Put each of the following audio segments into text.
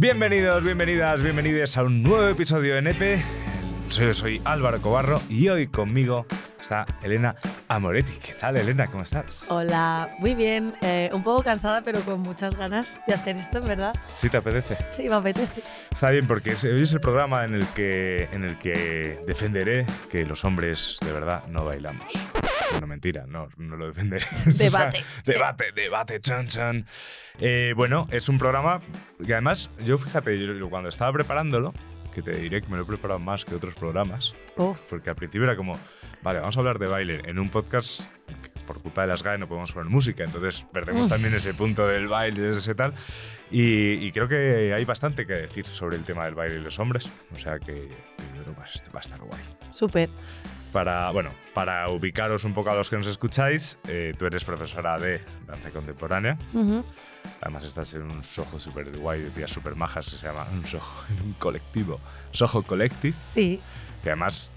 Bienvenidos, bienvenidas, bienvenidos a un nuevo episodio de NEPE. Soy, soy Álvaro Cobarro y hoy conmigo está Elena Amoretti. ¿Qué tal, Elena? ¿Cómo estás? Hola, muy bien. Eh, un poco cansada, pero con muchas ganas de hacer esto, en verdad. ¿Sí te apetece? Sí, me apetece. Está bien, porque hoy es el programa en el que, en el que defenderé que los hombres de verdad no bailamos. No, mentira, no, no lo defenderé. O sea, Debate. debate, debate, chan, chan. Eh, bueno, es un programa que además, yo fíjate, yo cuando estaba preparándolo, que te diré que me lo he preparado más que otros programas, Oh, porque al principio era como, vale, vamos a hablar de baile en un podcast por culpa de las GAE no podemos poner música, entonces perdemos Mm. también ese punto del baile, ese tal. Y, y creo que hay bastante que decir sobre el tema del baile y los hombres, o sea que, que yo creo que va a estar guay. súper. Para, bueno, para ubicaros un poco a los que nos escucháis, eh, tú eres profesora de danza contemporánea, Ujú. además estás en un sojo súper guay de tías súper majas que se llama un sojo, en un colectivo, Soho Collective. Sí, Que además,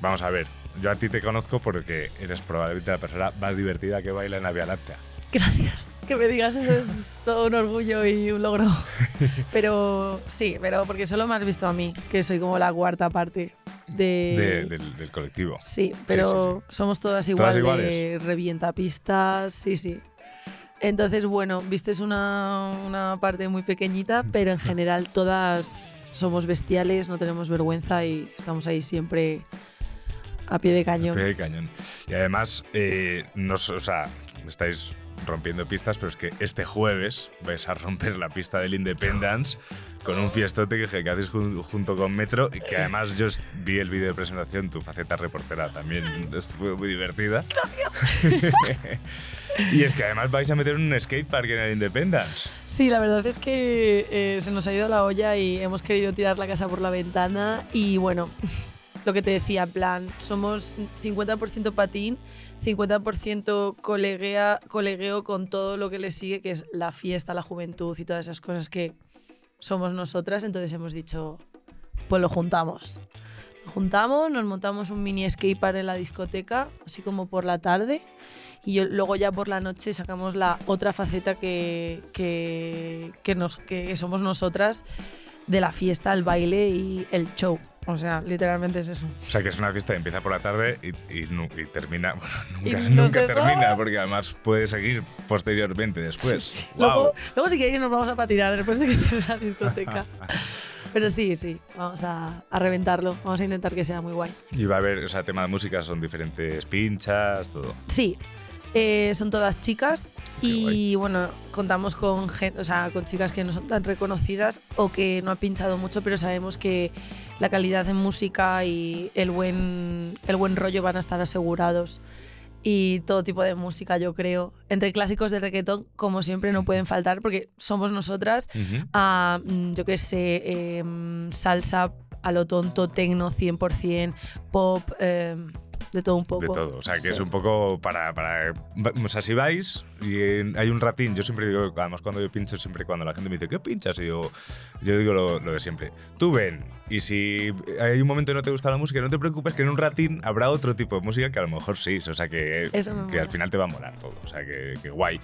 vamos a ver, yo a ti te conozco porque eres probablemente la persona más divertida que baila en la Vía Láctea. gracias. Que me digas eso es todo un orgullo y un logro. Pero sí, pero porque solo me has visto a mí, que soy como la cuarta parte de... de- del, del colectivo. Sí, pero somos todas igual Todas de revientapistas, sí, sí. Entonces, bueno, viste es una, una parte muy pequeñita, pero en general todas somos bestiales, no tenemos vergüenza y estamos ahí siempre a pie de cañón. Pie de cañón. Y además, eh, nos, o sea, estáis rompiendo pistas, pero es que este jueves vais a romper la pista del Independence con un fiestote que, que jun- junto con Metro y que además yo vi el vídeo de presentación, tu faceta reportera también estuvo muy divertida. Gracias. y es que además vais a meter un skatepark en el Independence. Sí, la verdad es que eh, se nos ha ido la olla y hemos querido tirar la casa por la ventana y bueno, lo que te decía, en plan, somos 50% patín, 50% coleguea, colegueo con todo lo que le sigue, que es la fiesta, la juventud y todas esas cosas que somos nosotras, entonces hemos dicho, pues lo juntamos. Lo juntamos, nos montamos un mini skatepark en la discoteca, así como por la tarde, y luego ya por la noche sacamos la otra faceta que, que, que nos, que somos nosotras de la fiesta, el baile y el show. O sea, literalmente es eso. O sea que es una fiesta que empieza por la tarde y, y nu- y termina. Bueno, nunca, Y no nunca se termina, sabe. porque además puede seguir posteriormente después. Sí, sí. Guau. Luego, luego si queréis nos vamos a patinar después de que cierre la discoteca. Pero sí, sí, vamos a, a reventarlo. Vamos a intentar que sea muy guay. Y va a haber, o sea, tema de música, son diferentes pinchas, todo. Sí, eh, son todas chicas Qué y bueno, contamos con, gen- o sea, con chicas que no son tan reconocidas o que no han pinchado mucho, pero sabemos que la calidad en música y el buen, el buen rollo van a estar asegurados. Y todo tipo de música, yo creo. Entre clásicos de reggaetón, como siempre, no pueden faltar porque somos nosotras. A, mm, yo qué sé, em, salsa a lo tonto, tecno 100%, pop, em, de todo un poco. De todo. O sea, que Sí. es un poco para, para. O sea, si vais y hay un ratín, yo siempre digo, además cuando yo pincho, siempre cuando la gente me dice, ¿qué pinchas? Y yo, yo digo lo, lo de siempre. Tú ven, y si hay un momento que no te gusta la música, no te preocupes, que en un ratín habrá otro tipo de música que a lo mejor sí. O sea, que, que al final te va a molar todo. O sea, que, que guay.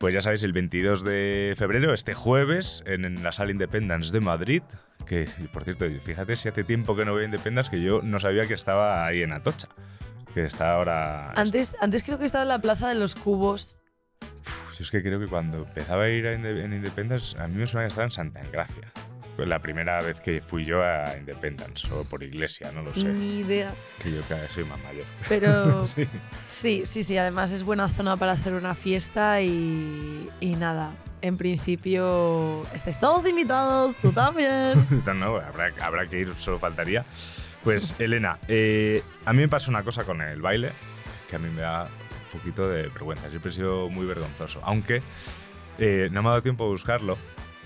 Pues ya sabéis, el 22 de febrero, este jueves, en, en la sala Independence de Madrid. Que, por cierto, fíjate si hace tiempo que no veo Independence que yo no sabía que estaba ahí en Atocha. Que está ahora. Antes, antes creo que estaba en la Plaza de los Cubos. Uf, yo es que creo que cuando empezaba a ir a Inde- en Independence, a mí me suena que estaba en Santa Engracia. La primera vez que fui yo a Independence, o por iglesia, no lo sé. Ni idea. Que yo cada vez soy más mayor. Pero sí. sí, sí, sí. Además es buena zona para hacer una fiesta y, y nada. En principio estáis todos invitados, tú también. No, habrá, habrá que ir, solo faltaría. Pues, Elena, eh, a mí me pasa una cosa con el baile que a mí me da un poquito de vergüenza. Siempre he sido muy vergonzoso. Aunque eh, no me ha dado tiempo a buscarlo,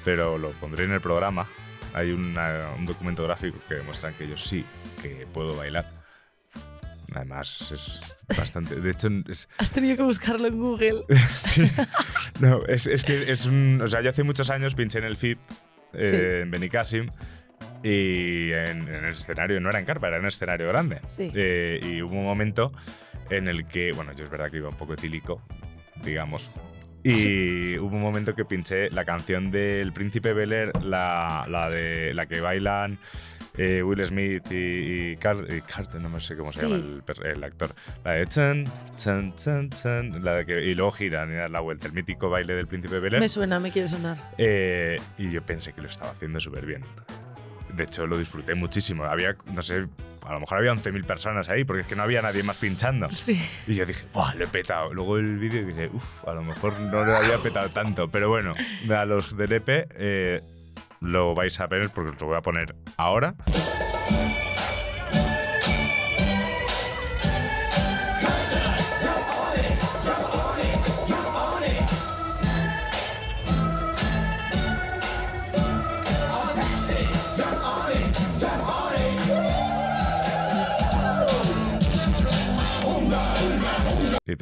pero lo pondré en el programa. Hay una- un documento gráfico que demuestra que yo sí que puedo bailar. Además, es bastante. De hecho, es, Has tenido que buscarlo en Google. Sí. No, es, es que es un. O sea, yo hace muchos años pinché en el FIP, eh, Sí. en Benicassim, y en, en el escenario, no era en carpa, era en un escenario grande. Sí. Eh, y hubo un momento en el que, bueno, yo es verdad que iba un poco etílico, digamos, Y hubo un momento que pinché la canción del Príncipe Bel Air, la, la de la que bailan eh, Will Smith y, y, Car- y Carter, no me sé cómo se llama el, actor. La de chan, chan, chan, chan, la de que, y luego giran y dan la vuelta, el mítico baile del Príncipe Bel Air. Me suena, me quiere sonar. Eh, y yo pensé que lo estaba haciendo súper bien. De hecho, lo disfruté muchísimo. Había, no sé, a lo mejor había 11.000 personas ahí, porque es que no había nadie más pinchando. Sí. Y yo dije, ¡buah, lo he petado! Luego el vídeo dije, uff, a lo mejor no lo había petado tanto. Pero bueno, a los del EP eh, lo vais a ver porque os lo voy a poner ahora.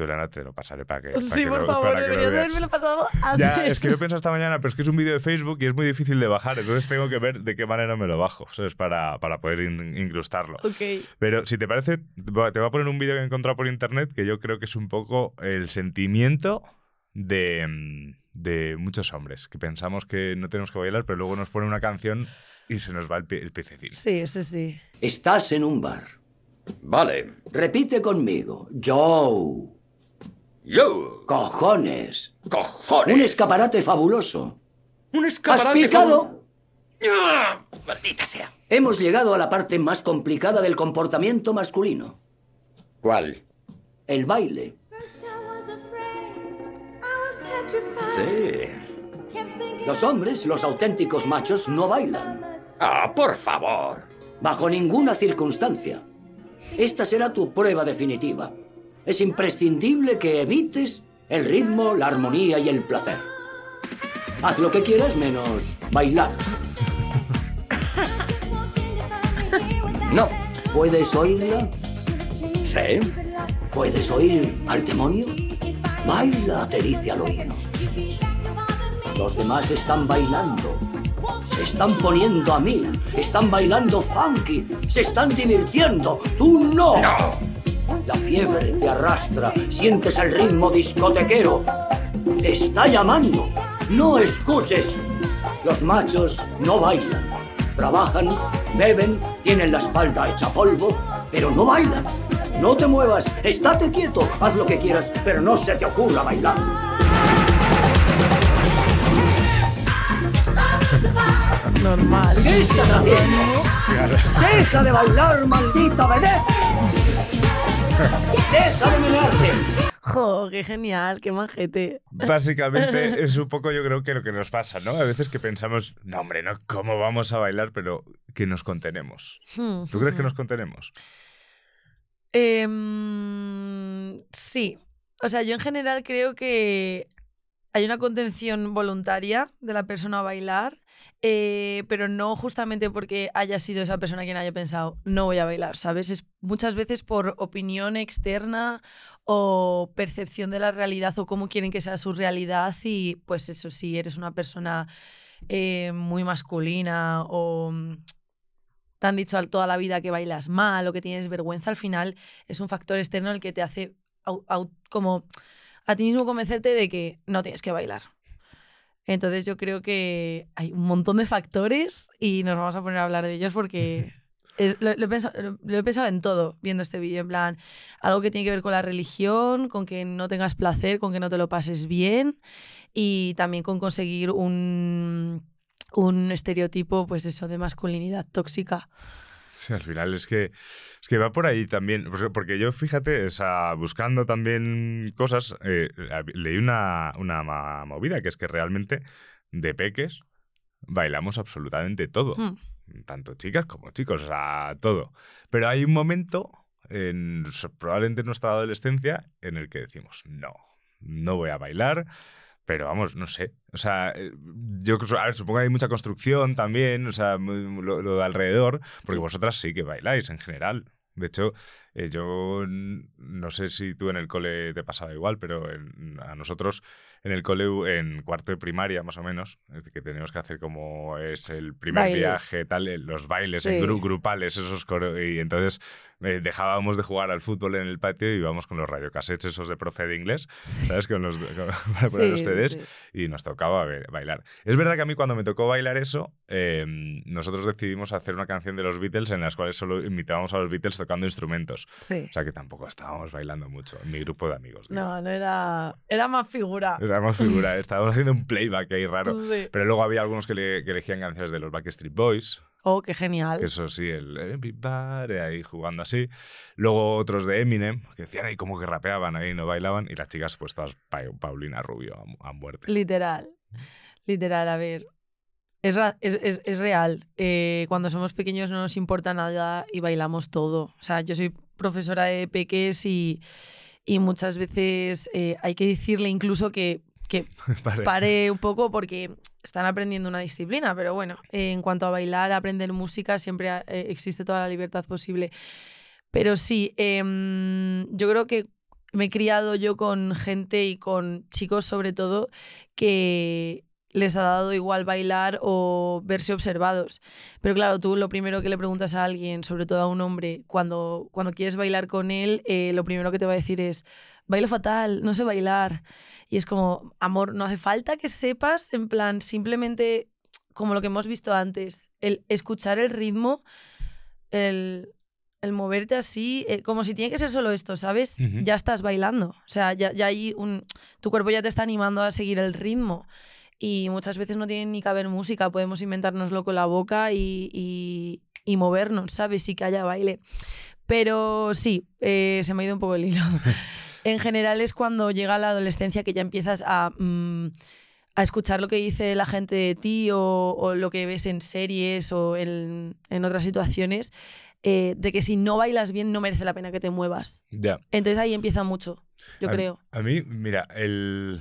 Elena, te lo pasaré para que. para Sí, que por lo- favor, para deberías veas. haberme lo pasado antes. Ya, es que lo he pensado esta mañana, pero es que es un vídeo de Facebook y es muy difícil de bajar, entonces tengo que ver de qué manera me lo bajo, ¿sabes? Para, para poder in- incrustarlo. Ok. Pero si te parece, te voy a poner un vídeo que he encontrado por internet que yo creo que es un poco el sentimiento de, mm, de muchos hombres, que pensamos que no tenemos que bailar, pero luego nos pone una canción y se nos va el, el. Sí, ese sí. Estás en un bar. Vale. Repite conmigo. Joe. Yo. Cojones. Cojones. Un escaparate fabuloso. Un ¿Has escaparate. picado? fabu- ¡Ah! Maldita sea. Hemos llegado a la parte más complicada del comportamiento masculino. ¿Cuál? El baile. Sí. Los hombres, los auténticos machos, no bailan. Ah, por favor. Bajo ninguna circunstancia. Esta será tu prueba definitiva. Es imprescindible que evites el ritmo, la armonía y el placer. Haz lo que quieras menos bailar. No. ¿Puedes oírla? Sí. ¿Puedes oír al demonio? Baila, te dice al oído. Los demás están bailando. Se están poniendo a mil. Están bailando funky. Se están divirtiendo. Tú no. No. La fiebre te arrastra. Sientes el ritmo discotequero. Te está llamando. No escuches. Los machos no bailan. Trabajan, beben, tienen la espalda hecha polvo, pero no bailan. No te muevas, estate quieto, haz lo que quieras, pero no se te ocurra bailar. Normal. ¿Qué estás haciendo? ¡Deja de bailar, maldita vedette! Jo, qué genial, qué majete. Básicamente es un poco yo creo que lo que nos pasa, ¿no? A veces que pensamos, no hombre, no, ¿cómo vamos a bailar? Pero que nos contenemos. Hmm, ¿Tú crees que hmm. nos contenemos? Em, sí. O sea, yo en general creo que hay una contención voluntaria de la persona a bailar, eh, pero no justamente porque haya sido esa persona quien haya pensado, no voy a bailar, ¿sabes? Es muchas veces por opinión externa o percepción de la realidad o cómo quieren que sea su realidad y pues eso, si eres una persona eh, muy masculina o mm, te han dicho toda la vida que bailas mal o que tienes vergüenza, al final es un factor externo el que te hace como a ti mismo convencerte de que no tienes que bailar. Entonces yo creo que hay un montón de factores y nos vamos a poner a hablar de ellos porque es- lo, lo he pensado, lo- lo he pensado en todo viendo este vídeo, en plan, algo que tiene que ver con la religión, con que no tengas placer, con que no te lo pases bien y también con conseguir un, un estereotipo, pues eso, de masculinidad tóxica. Sí, al final es que, es que va por ahí también. Porque- yo, fíjate, o sea, buscando también cosas, eh, leí una, una movida que es que realmente de peques bailamos absolutamente todo. Hmm. Tanto chicas como chicos, o sea, todo. Pero hay un momento, en, probablemente en nuestra adolescencia, en el que decimos, no, no voy a bailar. Pero vamos, no sé. O sea, eh, yo creo- a ver, supongo que hay mucha construcción también, o sea, lo, lo de alrededor, porque Sí. vosotras sí que bailáis en general. De hecho, eh, yo no sé si tú en el cole te pasaba igual, pero en- a nosotros en el cole, en cuarto de primaria, más o menos, que teníamos que hacer como es el primer Bailes. viaje, tal, eh, los bailes en Sí. gru- grupales, esos coro- y entonces eh, dejábamos de jugar al fútbol en el patio y íbamos con los radiocassettes esos de profe de inglés, ¿sabes? Con los, con- para poner los Sí, CDs sí. y nos tocaba ba- bailar. Es verdad que a mí cuando me tocó bailar eso, eh, nosotros decidimos hacer una canción de los Beatles en las cuales solo imitábamos a los Beatles tocando instrumentos. Sí. O sea que tampoco estábamos bailando mucho en mi grupo de amigos. digo. No, no era. Era más figura. Era más figura, estábamos haciendo un playback ahí raro. Sí. Pero luego había algunos que, le- que elegían canciones de los Backstreet Boys, Oh, qué genial. que eso sí, el Everybody ahí jugando así. Luego otros de Eminem, que decían ahí como que rapeaban ahí, no bailaban. Y las chicas pues todas Pa- Paulina Rubio a, a muerte. Literal. Literal, a ver. Es, es, es- es real. Eh, cuando somos pequeños no nos importa nada y bailamos todo. O sea, yo soy profesora de peques y, y muchas veces eh, hay que decirle incluso que, que pare un poco porque están aprendiendo una disciplina, pero bueno, eh, en cuanto a bailar, aprender música, siempre eh, existe toda la libertad posible. Pero sí, em, yo creo que me he criado yo con gente y con chicos sobre todo que les ha dado igual bailar o verse observados. Pero claro, tú lo primero que le preguntas a alguien, sobre todo a un hombre, cuando, cuando quieres bailar con él, eh, lo primero que te va a decir es, bailo fatal, no sé bailar. Y es como, amor, no hace falta que sepas, en plan, simplemente como lo que hemos visto antes, el escuchar el ritmo, el, el moverte así, eh, como si tiene que ser solo esto, ¿sabes? Ya estás bailando. O sea, ya, ya hay un. Tu cuerpo ya te está animando a seguir el ritmo. Y muchas veces no tiene ni que haber música, podemos inventárnoslo con la boca y, y, y movernos, ¿sabes? Y que haya baile. Pero sí, eh, se me ha ido un poco el hilo. en general es cuando llega la adolescencia que ya empiezas a, mm, a escuchar lo que dice la gente de ti o, o lo que ves en series o en, en otras situaciones, eh, de que si no bailas bien no merece la pena que te muevas. Ya. Entonces ahí empieza mucho, yo a, creo. A mí, mira, el...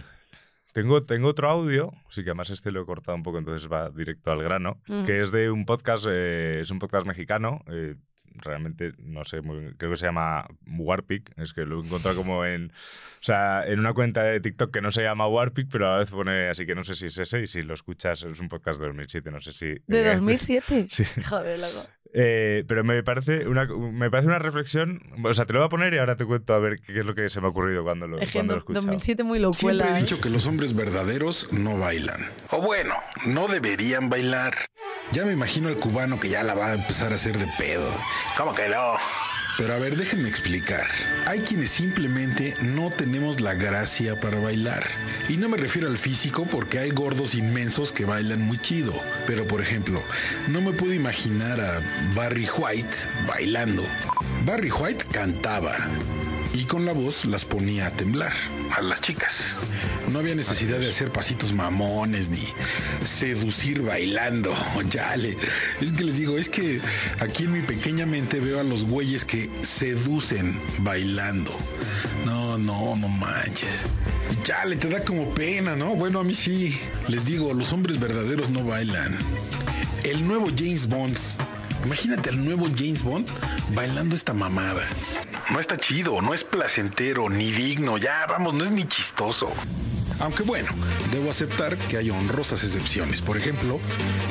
Tengo, tengo otro audio, sí que además este lo he cortado un poco, entonces va directo al grano, Mm. que es de un podcast, eh, es un podcast mexicano, eh, realmente no sé, muy bien, creo que se llama Warpic, es que lo he encontrado como en, o sea, en una cuenta de TikTok que no se llama Warpic, pero a la vez pone así que no sé si es ese y si lo escuchas es un podcast de 2007, no sé si... ¿De eh, 2007? Sí. Joder, loco. Eh, pero me parece, una, me parece una reflexión. O sea, te lo voy a poner y ahora te cuento a ver qué es lo que se me ha ocurrido cuando lo, Es que cuando lo escuchado. 2007 muy locuela. Siempre he ¿eh? dicho que los hombres verdaderos no bailan. O bueno, no deberían bailar. Ya me imagino al cubano que ya la va a empezar a hacer de pedo. ¿Cómo que no? Pero a ver, déjenme explicar. Hay quienes simplemente no tenemos la gracia para bailar. Y no me refiero al físico porque hay gordos inmensos que bailan muy chido. Pero por ejemplo, no me puedo imaginar a Barry White bailando. Barry White cantaba y con la voz las ponía a temblar a las chicas. No había necesidad de hacer pasitos mamones ni seducir bailando. Ya le, es que les digo, es que aquí en mi pequeña mente veo a los güeyes que seducen bailando. No, no, no manches. Ya le te da como pena, ¿no? Bueno, a mí sí. Les digo, los hombres verdaderos no bailan. El nuevo James Bond. Imagínate al nuevo James Bond bailando esta mamada. No está chido, no es placentero, ni digno, ya vamos, no es ni chistoso. Aunque bueno, debo aceptar que hay honrosas excepciones. Por ejemplo,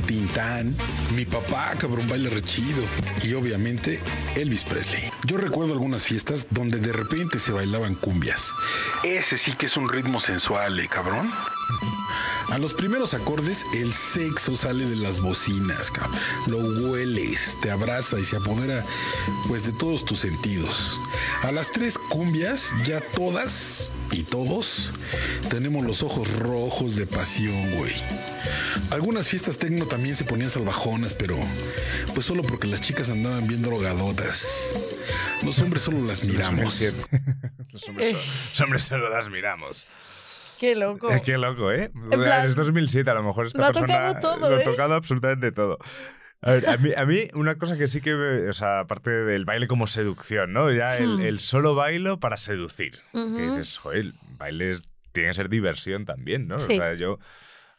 Tintán, mi papá, cabrón, baila re chido. Y obviamente, Elvis Presley. Yo recuerdo algunas fiestas donde de repente se bailaban cumbias. Ese sí que es un ritmo sensual, ¿eh, cabrón? A los primeros acordes, el sexo sale de las bocinas, cabrón. lo hueles, te abraza y se apodera pues de todos tus sentidos. A las tres cumbias, ya todas y todos tenemos los ojos rojos de pasión, güey. Algunas fiestas tecno también se ponían salvajonas, pero pues solo porque las chicas andaban bien drogadotas. Los hombres solo las miramos. Los hombres, solo, los hombres solo las miramos. Qué loco. Es que loco, ¿eh? plan, es 2007, a lo mejor esta lo ha persona tocado todo, lo ha ¿eh? tocado absolutamente todo. A, ver, a mí, a mí una cosa que sí que, o sea, aparte del baile como seducción, ¿no? Ya el, Hmm. el solo bailo para seducir. Que dices, joder, el baile es- tiene que ser diversión también, ¿no? Sí. O sea, yo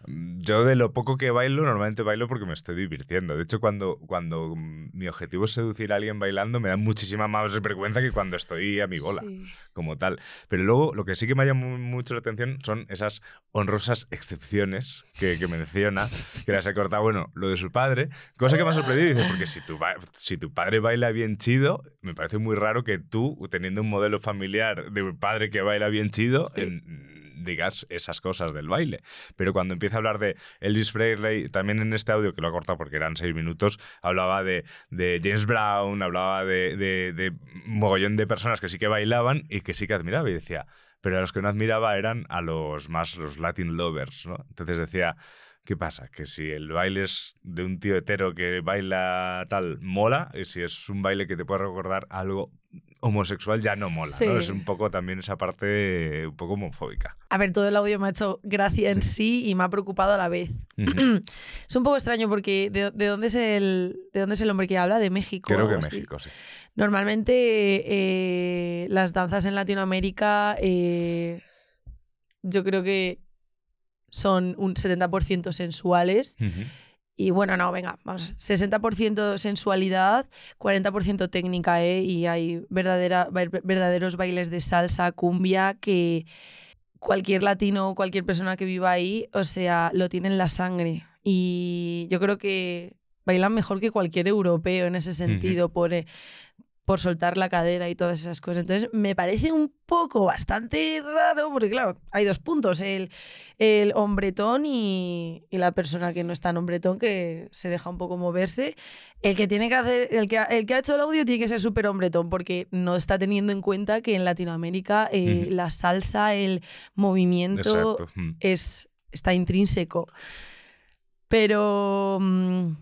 Yo de lo poco que bailo, normalmente bailo porque me estoy divirtiendo. De hecho, cuando, cuando mm, mi objetivo es seducir a alguien bailando, me da muchísima más vergüenza que cuando estoy a mi bola, Sí. como tal. Pero luego, lo que sí que me llama mu- mucho la atención son esas honrosas excepciones que, que menciona, que las he cortado, bueno, lo de su padre, cosa que me ha sorprendido, dice, porque si tu, si tu padre baila bien chido, me parece muy raro que tú, teniendo un modelo familiar de un padre que baila bien chido, Sí. en- digas esas cosas del baile. Pero cuando empieza a hablar de Elvis Presley, también en este audio, que lo ha cortado porque eran seis minutos, hablaba de, de James Brown, hablaba de, de, de mogollón de personas que sí que bailaban y que sí que admiraba. Y decía, pero a los que no admiraba eran a los más los Latin lovers, ¿no? Entonces decía, ¿qué pasa? Que si el baile es de un tío hetero que baila tal, mola, y si es un baile que te puede recordar algo homosexual, ya no mola, Sí. ¿no? Es un poco también esa parte un poco homofóbica. A ver, todo el audio me ha hecho gracia en sí y me ha preocupado a la vez. Es un poco extraño porque ¿de, de dónde, es el, ¿de dónde es el hombre que habla? ¿De México? Creo que así? México, sí. Normalmente eh, las danzas en Latinoamérica eh, yo creo que son un 70% sensuales y bueno, no, venga, vamos, 60% sensualidad, 40% técnica, ¿eh? Y hay verdadera, ver- verdaderos bailes de salsa, cumbia, que cualquier latino o cualquier persona que viva ahí, o sea, lo tiene en la sangre. Y yo creo que bailan mejor que cualquier europeo en ese sentido, por, eh, por soltar la cadera y todas esas cosas. Entonces, me parece un poco bastante raro, porque claro, hay dos puntos, el, el hombretón y, y la persona que no es tan hombretón, que se deja un poco moverse. El que tiene que hacer, el que, ha- el que ha hecho el audio tiene que ser súper hombretón, porque no está teniendo en cuenta que en Latinoamérica eh, la salsa, el movimiento. Mm. es, está intrínseco. Pero... mm,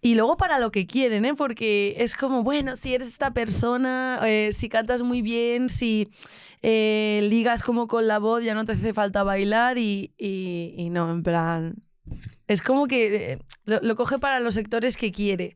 y luego para lo que quieren, ¿eh? Porque es como, bueno, si eres esta persona, eh, si cantas muy bien, si eh, ligas como con la voz, ya no te hace falta bailar y, y- no, en plan... Es como que eh, lo coge para los sectores que quiere.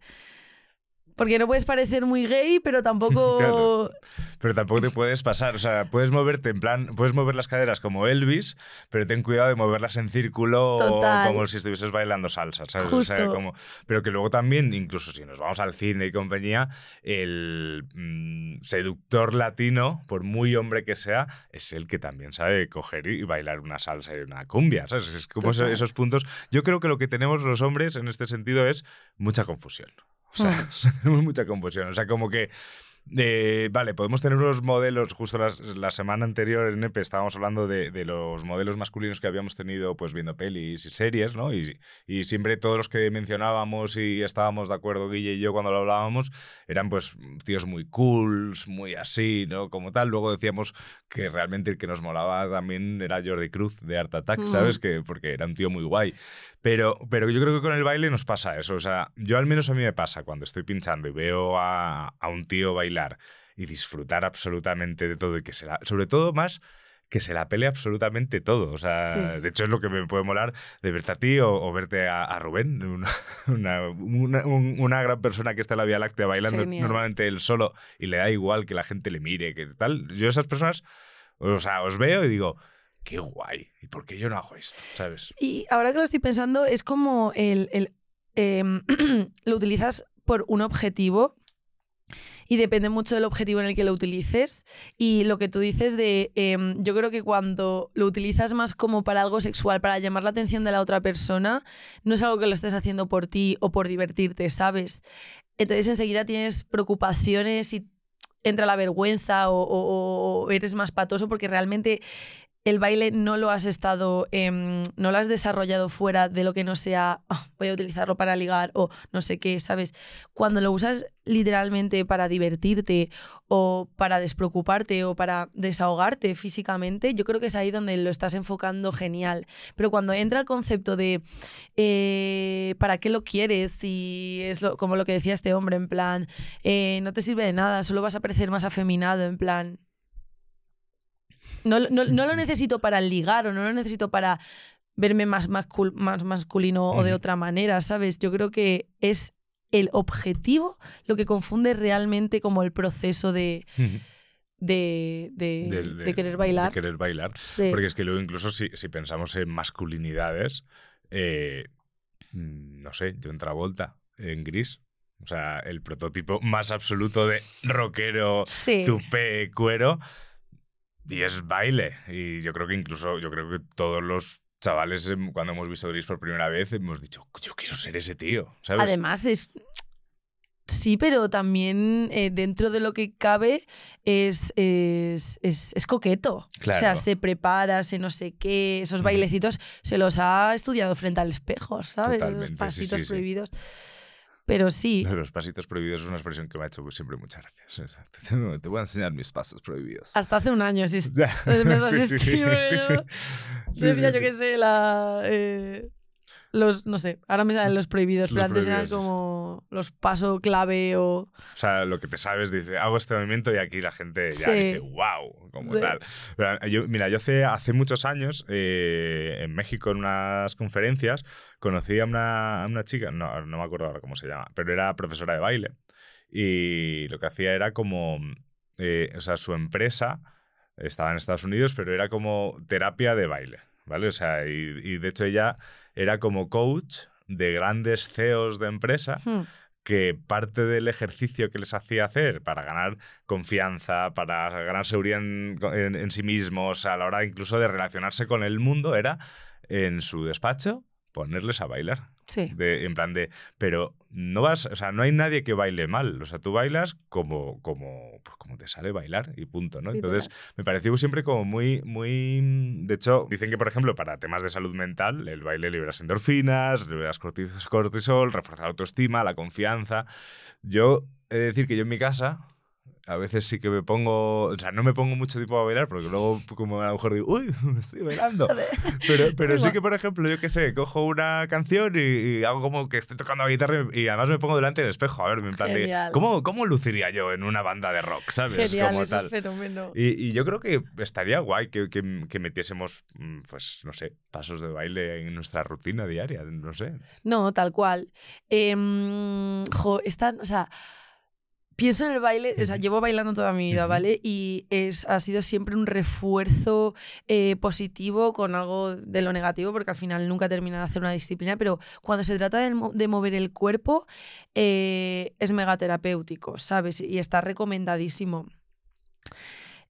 Porque no puedes parecer muy gay, pero tampoco... Claro. Pero tampoco te puedes pasar, o sea, puedes moverte en plan, puedes mover las caderas como Elvis, pero ten cuidado de moverlas en círculo Total. como si estuvieses bailando salsa, ¿sabes? O sea, Justo. como, pero que luego también, incluso si nos vamos al cine y compañía, el mm, seductor latino, por muy hombre que sea, es el que también sabe coger y bailar una salsa y una cumbia, ¿sabes? Es como esos puntos. Yo creo que lo que tenemos los hombres en este sentido es mucha confusión. O sea, tenemos mucha confusión. O sea, como que. Eh, vale, podemos tener unos modelos, justo las- la, semana anterior en EPE estábamos hablando de, de los modelos masculinos que habíamos tenido pues viendo pelis y series, ¿no? Y, y siempre todos los que mencionábamos y estábamos de acuerdo, Guille y yo, cuando lo hablábamos, eran pues tíos muy cool, muy así, ¿no? Como tal. Luego decíamos que realmente el que nos molaba también era Jordi Cruz de Art Attack, Mm. ¿sabes? Que, porque era un tío muy guay. Pero, pero yo creo que con el baile nos pasa eso. O sea, yo al menos a mí me pasa cuando estoy pinchando y veo a, a un tío bailar y disfrutar absolutamente de todo y que se la, sobre todo más que se la pele absolutamente todo. O sea, Sí. de hecho es lo que me puede molar de verte a ti o, o verte a, a Rubén, una, una, una- un- una gran persona que está en la Vía Láctea bailando Genial. normalmente él solo y le da igual que la gente le mire, que tal. Yo esas personas, o sea, os veo y digo, qué guay. ¿Y por qué yo no hago esto? ¿Sabes? Y ahora que lo estoy pensando, es como el, el, em, lo utilizas por un objetivo y depende mucho del objetivo en el que lo utilices. Y lo que tú dices de, em, yo creo que cuando lo utilizas más como para algo sexual, para llamar la atención de la otra persona, no es algo que lo estés haciendo por ti o por divertirte, ¿sabes? Entonces enseguida tienes preocupaciones y entra la vergüenza o, eres más patoso porque realmente el baile no lo has estado, em, no lo has desarrollado fuera de lo que no sea, "Ah, voy a utilizarlo para ligar o no sé qué, ¿sabes? Cuando lo usas literalmente para divertirte o para despreocuparte o para desahogarte físicamente, yo creo que es ahí donde lo estás enfocando genial. Pero cuando entra el concepto de eh, ¿para qué lo quieres? Si es lo- como lo que decía este hombre, en plan, eh, no te sirve de nada, solo vas a parecer más afeminado, en plan, no, lo- no- no lo necesito para ligar o no lo necesito para verme más, mascul- más masculino o de otra manera, ¿sabes? Yo creo que es el objetivo lo que confunde realmente como el proceso de, de, de- de querer bailar. De querer bailar. Sí. Porque es que luego incluso si, si pensamos en masculinidades, eh, mm, no sé, John Travolta en gris. O sea, el prototipo más absoluto de rockero, Sí. tupé, cuero. Y es baile. Y yo creo que incluso, yo creo que todos los chavales, em, cuando hemos visto Gris por primera vez, hemos dicho, yo quiero ser ese tío. ¿sabes? Además, es. Sí, pero también eh, dentro de lo que cabe es, es, es- es coqueto. O sea, se prepara, se no sé qué, esos bailecitos se los ha estudiado frente al espejo, ¿sabes? Totalmente, Esos pasitos sí, sí. prohibidos. Pero sí, Los pasitos prohibidos es una expresión que me ha hecho siempre muchas gracias. Te voy a enseñar mis pasos prohibidos. hasta hace un año a Sí, sí, sí, existir, sí, yo qué sé, la. eh, los, no sé, ahora me salen los prohibidos, Los pero antes eran prohibidos. como los paso clave o. O sea, lo que te sabes, dice, hago este movimiento y aquí la gente ya Sí. dice, wow, como Sí. tal. Pero yo, mira, yo hace, hace muchos años, eh, en México, en unas conferencias, conocí a una, a una chica, no, no me acuerdo ahora cómo se llama, pero era profesora de baile. Y lo que hacía era como, eh, o sea, su empresa estaba en Estados Unidos, pero era como terapia de baile, ¿vale? O sea, y, y de hecho ella era como coach de grandes CEOs de empresa Hmm, que parte del ejercicio que les hacía hacer para ganar confianza, para ganar seguridad en, en- en sí mismos, a la hora incluso de relacionarse con el mundo, era en su despacho ponerles a bailar. Sí. De, en plan de, pero no vas, o sea, no hay nadie que baile mal. O sea, tú bailas como, como, pues como te sale bailar y punto, ¿no? Entonces, me pareció siempre como muy, muy. De hecho, dicen que, por ejemplo, para temas de salud mental, el baile liberas endorfinas, liberas cortis- cortisol, refuerza la autoestima, la confianza. Yo he de decir que yo en mi casa. A veces sí que me pongo, o sea, no me pongo mucho tiempo a bailar porque luego como a lo mejor digo, uy, me estoy bailando. Pero, pero sí que, por ejemplo, yo qué sé, cojo una canción y, y hago como que estoy tocando la guitarra y además me pongo delante del espejo, a ver, en plan de. ¿cómo, ¿cómo luciría yo en una banda de rock, sabes? Genial, como tal. fenómeno. Y, y yo creo que estaría guay que, que- que metiésemos, mm, pues, no sé, pasos de baile en nuestra rutina diaria, no sé. No, tal cual. Jo, están, o sea, pienso en el baile, o sea, llevo bailando toda mi vida. ¿vale? Y es, ha sido siempre un refuerzo eh, positivo con algo de lo negativo, porque al final nunca termina de hacer una disciplina, pero cuando se trata de, de mover el cuerpo, eh, es mega terapéutico, ¿sabes? Y está recomendadísimo.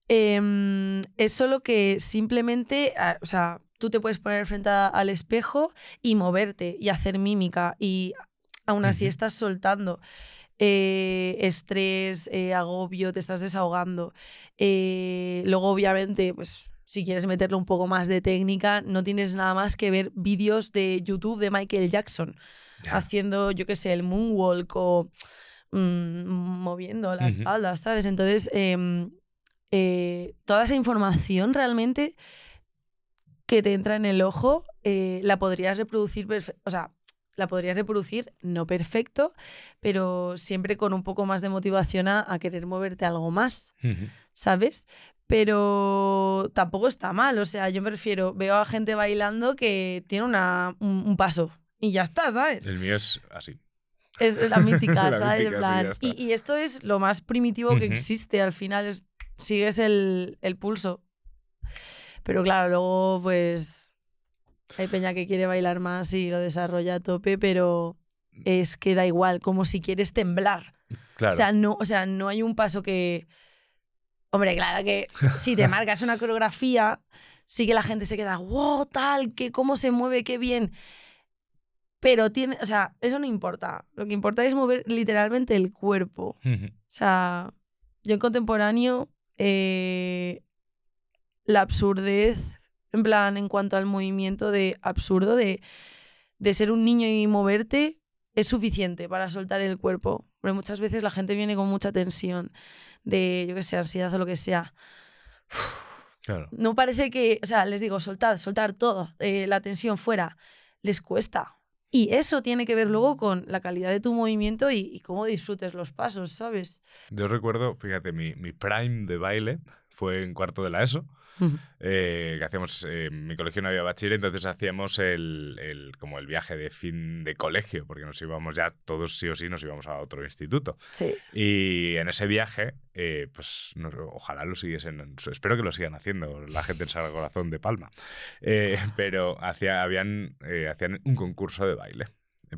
Em, es solo que simplemente, ah, o sea, tú te puedes poner frente a- al espejo y moverte y hacer mímica y aún así estás soltando eh, estrés, eh, agobio, te estás desahogando. Eh, luego, obviamente, pues si quieres meterle un poco más de técnica, no tienes nada más que ver vídeos de YouTube de Michael Jackson haciendo, yo qué sé, el moonwalk o mm, moviendo la Ujú. espalda, ¿sabes? Entonces, em, toda esa información realmente que te entra en el ojo, eh, la podrías reproducir, o sea, la podrías reproducir, no perfecto, pero siempre con un poco más de motivación a, a querer moverte algo más. ¿sabes? Pero tampoco está mal, o sea, yo me refiero, veo a gente bailando que tiene una, un, un paso y ya está, ¿sabes? El mío es así. Es la mítica, La ¿sabes? Mítica, plan, y, y esto es lo más primitivo que existe, al final es, sigues el, el pulso. Pero claro, luego pues hay peña que quiere bailar más y lo desarrolla a tope, pero es que da igual, como si quieres temblar. Claro. O, sea, no, o sea, no hay un paso que... Hombre, claro que si te marcas una coreografía, sí que la gente se queda, wow, tal, que cómo se mueve, qué bien. Pero tiene, o sea, eso no importa. Lo que importa es mover literalmente el cuerpo. O sea, yo en contemporáneo, eh, la absurdez, en plan, en cuanto al movimiento de absurdo, de, de ser un niño y moverte, es suficiente para soltar el cuerpo. Porque muchas veces la gente viene con mucha tensión, de, yo qué sé, ansiedad o lo que sea. Claro. No parece que, o sea, les digo, soltad, soltar todo, eh, la tensión fuera, les cuesta. Y eso tiene que ver luego con la calidad de tu movimiento y, y cómo disfrutes los pasos, ¿sabes? Yo recuerdo, fíjate, mi, mi prime de baile fue en cuarto de la ESO. Eh, que hacíamos, eh, en mi colegio no había bachiller, entonces hacíamos el, el- como el viaje de fin de colegio, porque nos íbamos ya todos sí o sí, nos íbamos a otro instituto. Sí. Y en ese viaje, eh, pues no- ojalá lo siguiesen, espero que lo sigan haciendo la gente en Sagrado Corazón de Palma. Pero hacía, habían, hacían un concurso de baile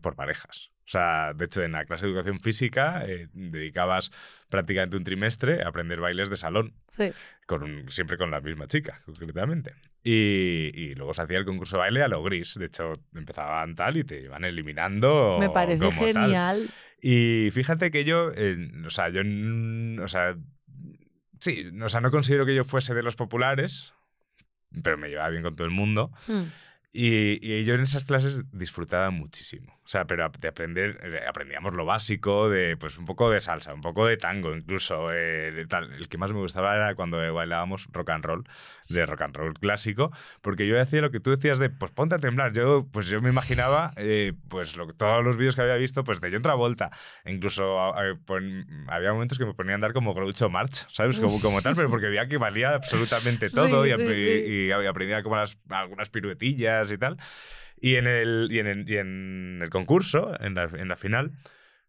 por parejas. O sea, de hecho, en la clase de educación física eh, dedicabas prácticamente un trimestre a aprender bailes de salón Sí. con un- siempre con la misma chica, concretamente. Y, y luego se hacía el concurso de baile a lo gris. De hecho, empezaban tal y te iban eliminando. Me parece como tal. genial. Y fíjate que yo, eh, o sea, yo, o sea, sí, o sea, no considero que yo fuese de los populares, pero me llevaba bien con todo el mundo. Mm. Y, y yo en esas clases disfrutaba muchísimo. O sea, pero de aprender, eh, aprendíamos lo básico, de pues un poco de salsa, un poco de tango incluso. eh, de tal. El que más me gustaba era cuando bailábamos rock and roll, de rock and roll clásico, porque yo hacía lo que tú decías de, pues ponte a temblar. Yo, pues yo me imaginaba, eh, pues lo, todos los vídeos que había visto, pues de John Travolta. E incluso eh, pon- había momentos que me ponían a andar como Groucho March, ¿sabes? Como, como tal, pero porque veía que valía absolutamente todo Sí, y, sí, sí. y aprendía como las, algunas piruetillas y tal. Y en el, y en el, y en el concurso, en la, en la final,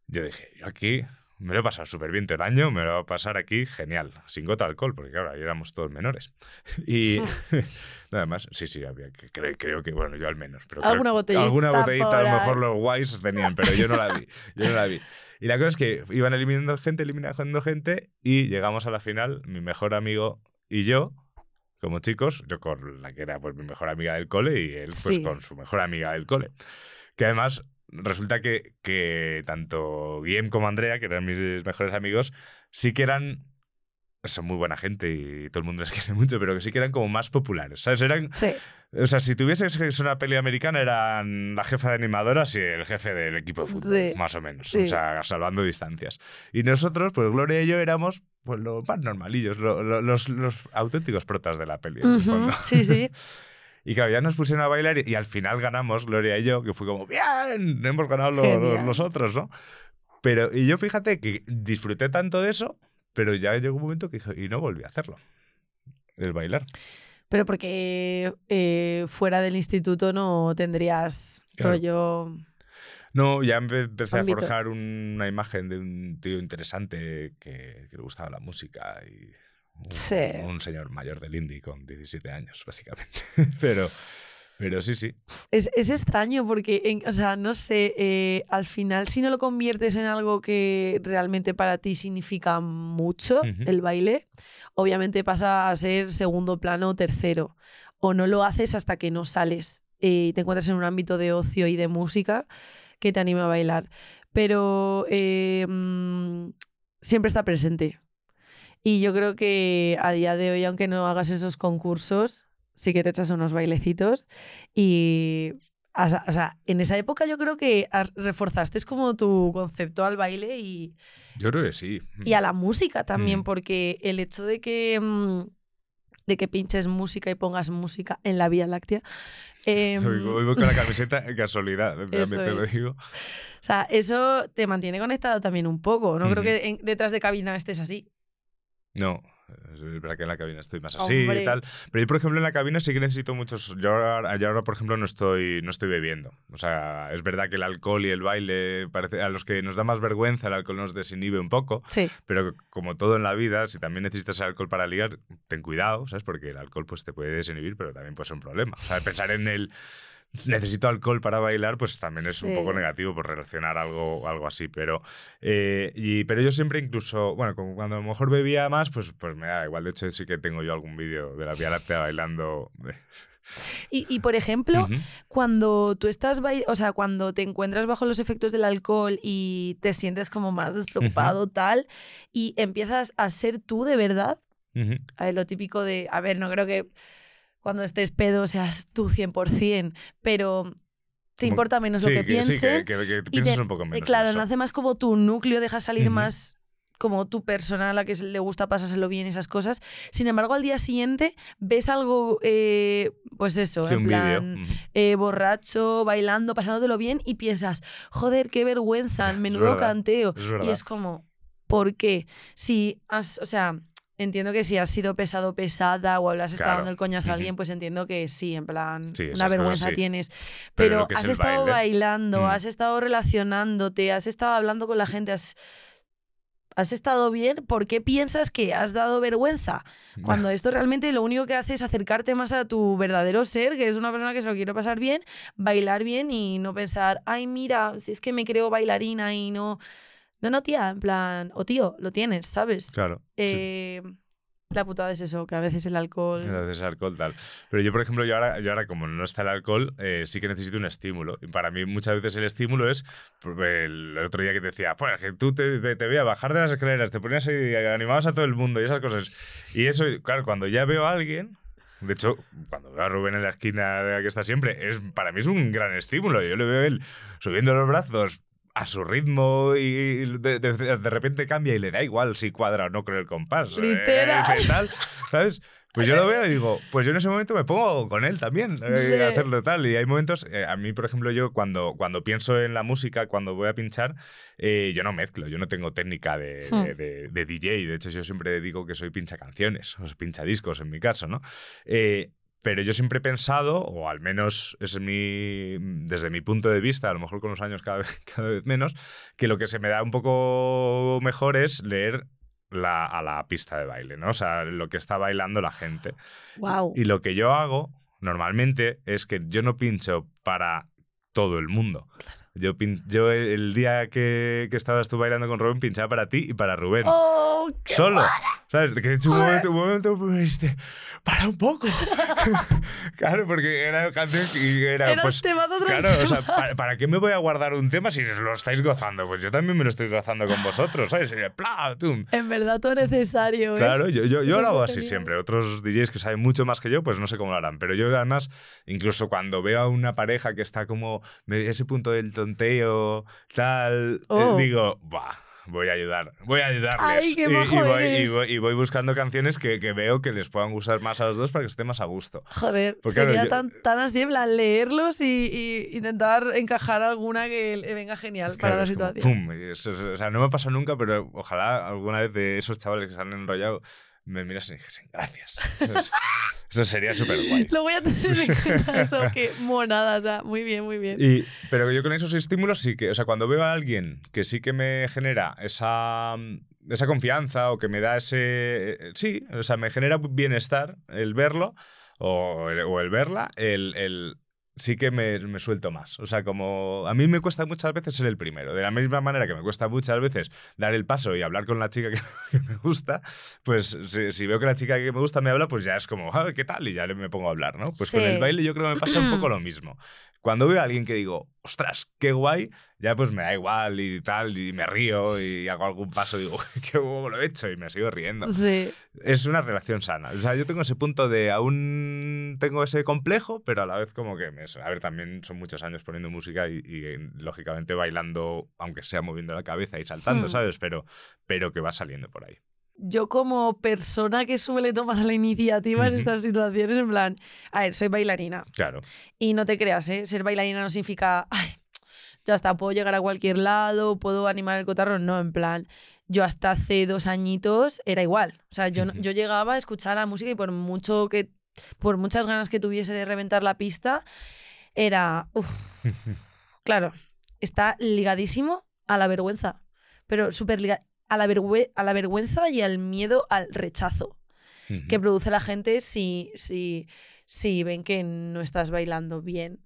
yo dije, yo aquí me lo he pasado súper bien todo el año, me lo voy a pasar aquí genial, sin gota de alcohol, porque claro, ahí éramos todos menores. Y nada más, sí, sí, había, creo, creo que, bueno, yo al menos. Pero creo- Alguna botellita Alguna botellita a lo mejor los guays tenían, pero yo no la vi. Yo no la vi. Y la cosa es que iban eliminando gente, eliminando gente, y llegamos a la final, mi mejor amigo y yo, como chicos, yo con la que era pues mi mejor amiga del cole y él pues Sí. con su mejor amiga del cole. Que además resulta que, que tanto Guillem como Andrea, que eran mis mejores amigos, sí que eran... Son muy buena gente y todo el mundo les quiere mucho, pero que sí que eran como más populares, ¿sabes? Eran Sí. O sea, si tuvieses que ser una peli americana, eran la jefa de animadoras y el jefe del equipo de fútbol, Sí. más o menos. Sí. O sea, salvando distancias. Y nosotros, pues Gloria y yo éramos pues, los más normalillos, lo- lo- los, los auténticos protas de la peli. en el Ujú, fondo. Sí, sí. Y claro, ya nos pusieron a bailar y, y al final ganamos, Gloria y yo, que fue como, ¡bien! Hemos ganado lo- Genial. los, nosotros, ¿no? Pero, y yo fíjate que disfruté tanto de eso, pero ya llegó un momento que dije, y no volví a hacerlo. El bailar. Pero porque eh, fuera del instituto no tendrías Claro. rollo. No, ya empe- empecé a forjar una imagen de un tío interesante que, que le gustaba la música y un, Sí. un señor mayor del indie con 17 años, básicamente. pero, pero sí, sí. Es, es extraño porque, en- o sea, no sé, eh, al final si no lo conviertes en algo que realmente para ti significa mucho, el baile, obviamente pasa a ser segundo plano o tercero. O no lo haces hasta que no sales eh, y te encuentras en un ámbito de ocio y de música que te anima a bailar. Pero eh, mm, siempre está presente. Y yo creo que a día de hoy, aunque no hagas esos concursos, sí que te echas unos bailecitos y... O sea, en esa época yo creo que reforzaste como tu concepto al baile y, Yo creo que sí. y a la música también, Mm. porque el hecho de que, mm, de que pinches música y pongas música en la Vía Láctea, em, Hoy voy con la camiseta en casualidad, también Eso te lo digo. o sea, eso te mantiene conectado también un poco. No creo que en- detrás de cabina estés así. No, es verdad que en la cabina estoy más así Hombre. y tal. Pero yo, por ejemplo, en la cabina sí que necesito muchos. Yo ahora, yo ahora, por ejemplo, no estoy, no estoy bebiendo. O sea, es verdad que el alcohol y el baile, parece, a los que nos da más vergüenza, el alcohol nos desinhibe un poco. Sí. Pero como todo en la vida, si también necesitas el alcohol para ligar, ten cuidado, ¿sabes? Porque el alcohol pues, te puede desinhibir, pero también puede ser un problema. O sea, pensar en el necesito alcohol para bailar, pues también es un poco negativo por relacionar algo, algo así. Pero, eh, y, pero yo siempre incluso, bueno, como cuando a lo mejor bebía más, pues, pues me da igual. De hecho, sí que tengo yo algún vídeo de la Vía Láctea bailando. Y, y, por ejemplo, cuando tú estás, o sea, cuando te encuentras bajo los efectos del alcohol y te sientes como más despreocupado, tal, y empiezas a ser tú de verdad, a ver, lo típico de, a ver, no creo que cuando estés pedo seas tú 100%, pero te importa menos Sí, lo que que, sí, que, que- que y pienses te- un poco eh, menos. en claro, nace más como tu núcleo, dejas salir más como tu persona a la que le gusta pasárselo bien esas cosas. Sin embargo, al día siguiente ves algo, eh, pues eso, Sí, en plan eh, borracho, bailando, pasándotelo bien y piensas, joder, qué vergüenza, menudo verdad, canteo. es y es como, ¿por qué? Si has, o sea, entiendo que si has sido pesado pesada o has estado Claro. dando el coñazo a alguien, pues entiendo que sí, en plan, Sí, una cosas vergüenza sí. tienes. Pero es has estado baile, bailando, mm. has estado relacionándote, has estado hablando con la gente, has, has estado bien. ¿Por qué piensas que has dado vergüenza? Cuando esto realmente lo único que hace es acercarte más a tu verdadero ser, que es una persona que se lo quiere pasar bien, bailar bien y no pensar, ay, mira, si es que me creo bailarina y no. No, no, tía, en plan, o tío, lo tienes, ¿sabes? Claro. sí. Eh, La putada es eso, que a veces el alcohol. A veces alcohol, tal. Pero yo, por ejemplo, yo ahora, yo ahora como no está el alcohol, eh, sí que necesito un estímulo. Y para mí muchas veces el estímulo es pues, el otro día que te decía, pues que tú te, te, voy a bajar de las escaleras, te ponías ahí, animabas a todo el mundo y esas cosas. Y eso, claro, cuando ya veo a alguien... De hecho, cuando veo a Rubén en la esquina que está siempre, es, para mí es un gran estímulo. Yo le veo él subiendo los brazos a su ritmo y de, de- de repente cambia y le da igual si cuadra o no con el compás. eh, Literal. y tal, ¿Sabes? Pues yo lo veo y digo, pues yo en ese momento me pongo con él también, eh, Sí. a hacerlo tal. Y hay momentos, eh, a mí, por ejemplo, yo cuando, cuando pienso en la música, cuando voy a pinchar, eh, yo no mezclo, yo no tengo técnica de, Hmm. de- de- de DJ. De hecho, yo siempre digo que soy pincha canciones, o pincha discos en mi caso, ¿no? Pero yo siempre he pensado, o al menos es mi, desde mi punto de vista, a lo mejor con los años cada vez, cada vez menos, que lo que se me da un poco mejor es leer la, a la pista de baile, ¿no? O sea, lo que está bailando la gente. Wow. Y lo que yo hago normalmente es que yo no pincho para todo el mundo. Yo, pin- yo el día que, que estabas tú bailando con Rubén pinchaba para ti y para Rubén. ¡Oh! qué Solo. ¿Sabes? Que de un momento, un momento me dijiste, para un poco. claro, porque era canción y era, Era pues. temazo tras Claro, o sea. ¿para, para qué me voy a guardar un tema si lo estáis gozando? Pues yo también me lo estoy gozando con vosotros, ¿sabes? Y ¡Pla! ¡Tum! En verdad, todo necesario. ¿eh? Claro, yo, yo, yo lo hago así siempre. Otros DJs que saben mucho más que yo, pues no sé cómo lo harán. Pero yo además, incluso cuando veo a una pareja que está como ese punto del tonteo, tal, eh, Oh. digo, ¡buah! Voy a ayudar, voy a ayudarles. Ay, y, y voy, y, voy, y voy buscando canciones que, que veo que les puedan gustar más a los dos para que esté más a gusto. Joder, Porque, claro, sería yo- tan, tan así, plan, leerlos y, intentar encajar alguna que venga genial para Claro, la es como, situación. ¡pum! Eso es- o sea, no me pasa nunca, pero ojalá alguna vez de esos chavales que se han enrollado me miras y dijesen gracias. Eso, eso sería súper guay. Lo voy a tener en cuenta eso, que monada, o sea, muy bien, muy bien. Y, pero yo con esos estímulos sí que, o sea, cuando veo a alguien que sí que me genera esa, esa confianza o que me da ese... Sí, o sea, me genera bienestar el verlo o el, o el verla, el, el- sí que me, me suelto más. O sea, como a mí me cuesta muchas veces ser el primero. De la misma manera que me cuesta muchas veces dar el paso y hablar con la chica que, que me gusta, pues si, si veo que la chica que me gusta me habla, pues ya es como, "Ah, ¿qué tal? Y ya me pongo a hablar, ¿no? Pues con Sí. el baile yo creo que me pasa un poco lo mismo. Cuando veo a alguien que digo, ostras, qué guay, ya pues me da igual y tal, y me río y hago algún paso y digo, qué huevo lo he hecho y me sigo riendo. Sí. Es una relación sana. O sea, yo tengo ese punto de aún tengo ese complejo, pero a la vez como que, me, a ver, también son muchos años poniendo música y, y, lógicamente bailando, aunque sea moviendo la cabeza y saltando, Hmm. ¿sabes? Pero, pero que va saliendo por ahí. Yo como persona que suele tomar la iniciativa en estas situaciones, en plan, a ver, soy bailarina. Claro. Y no te creas, ¿eh? Ser bailarina no significa, ay, ya está, puedo llegar a cualquier lado, puedo animar el cotarro. No, en plan, yo hasta hace dos añitos era igual. O sea, yo, yo llegaba a escuchar la música y por mucho que, por muchas ganas que tuviese de reventar la pista, era, uf, claro, está ligadísimo a la vergüenza, pero súper ligado a la, vergüe- a la vergüenza y al miedo al rechazo que produce la gente si, si, si ven que no estás bailando bien.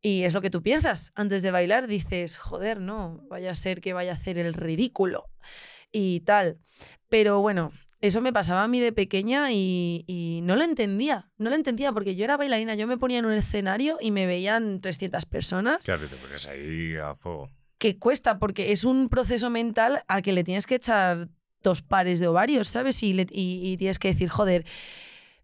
Y es lo que tú piensas antes de bailar. Dices, joder, no, vaya a ser que vaya a hacer el ridículo y tal. Pero bueno, eso me pasaba a mí de pequeña y, y no lo entendía. No lo entendía porque yo era bailarina, yo me ponía en un escenario y me veían 300 personas Claro, te pones ahí a fuego. Que cuesta porque es un proceso mental al que le tienes que echar dos pares de ovarios, ¿sabes? Y, le- tienes que decir, joder,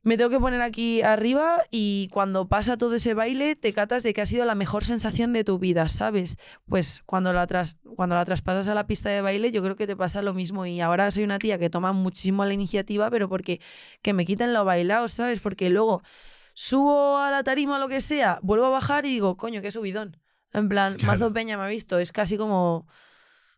me tengo que poner aquí arriba y cuando pasa todo ese baile te catas de que ha sido la mejor sensación de tu vida, ¿sabes? Pues cuando la, tras- cuando la traspasas a la pista de baile yo creo que te pasa lo mismo y ahora soy una tía que toma muchísimo la iniciativa, pero porque que me quiten lo bailado, ¿sabes? Porque luego subo a la tarima o lo que sea, vuelvo a bajar y digo, coño, qué subidón. En plan, Claro. Mazo Peña me ha visto, es casi como.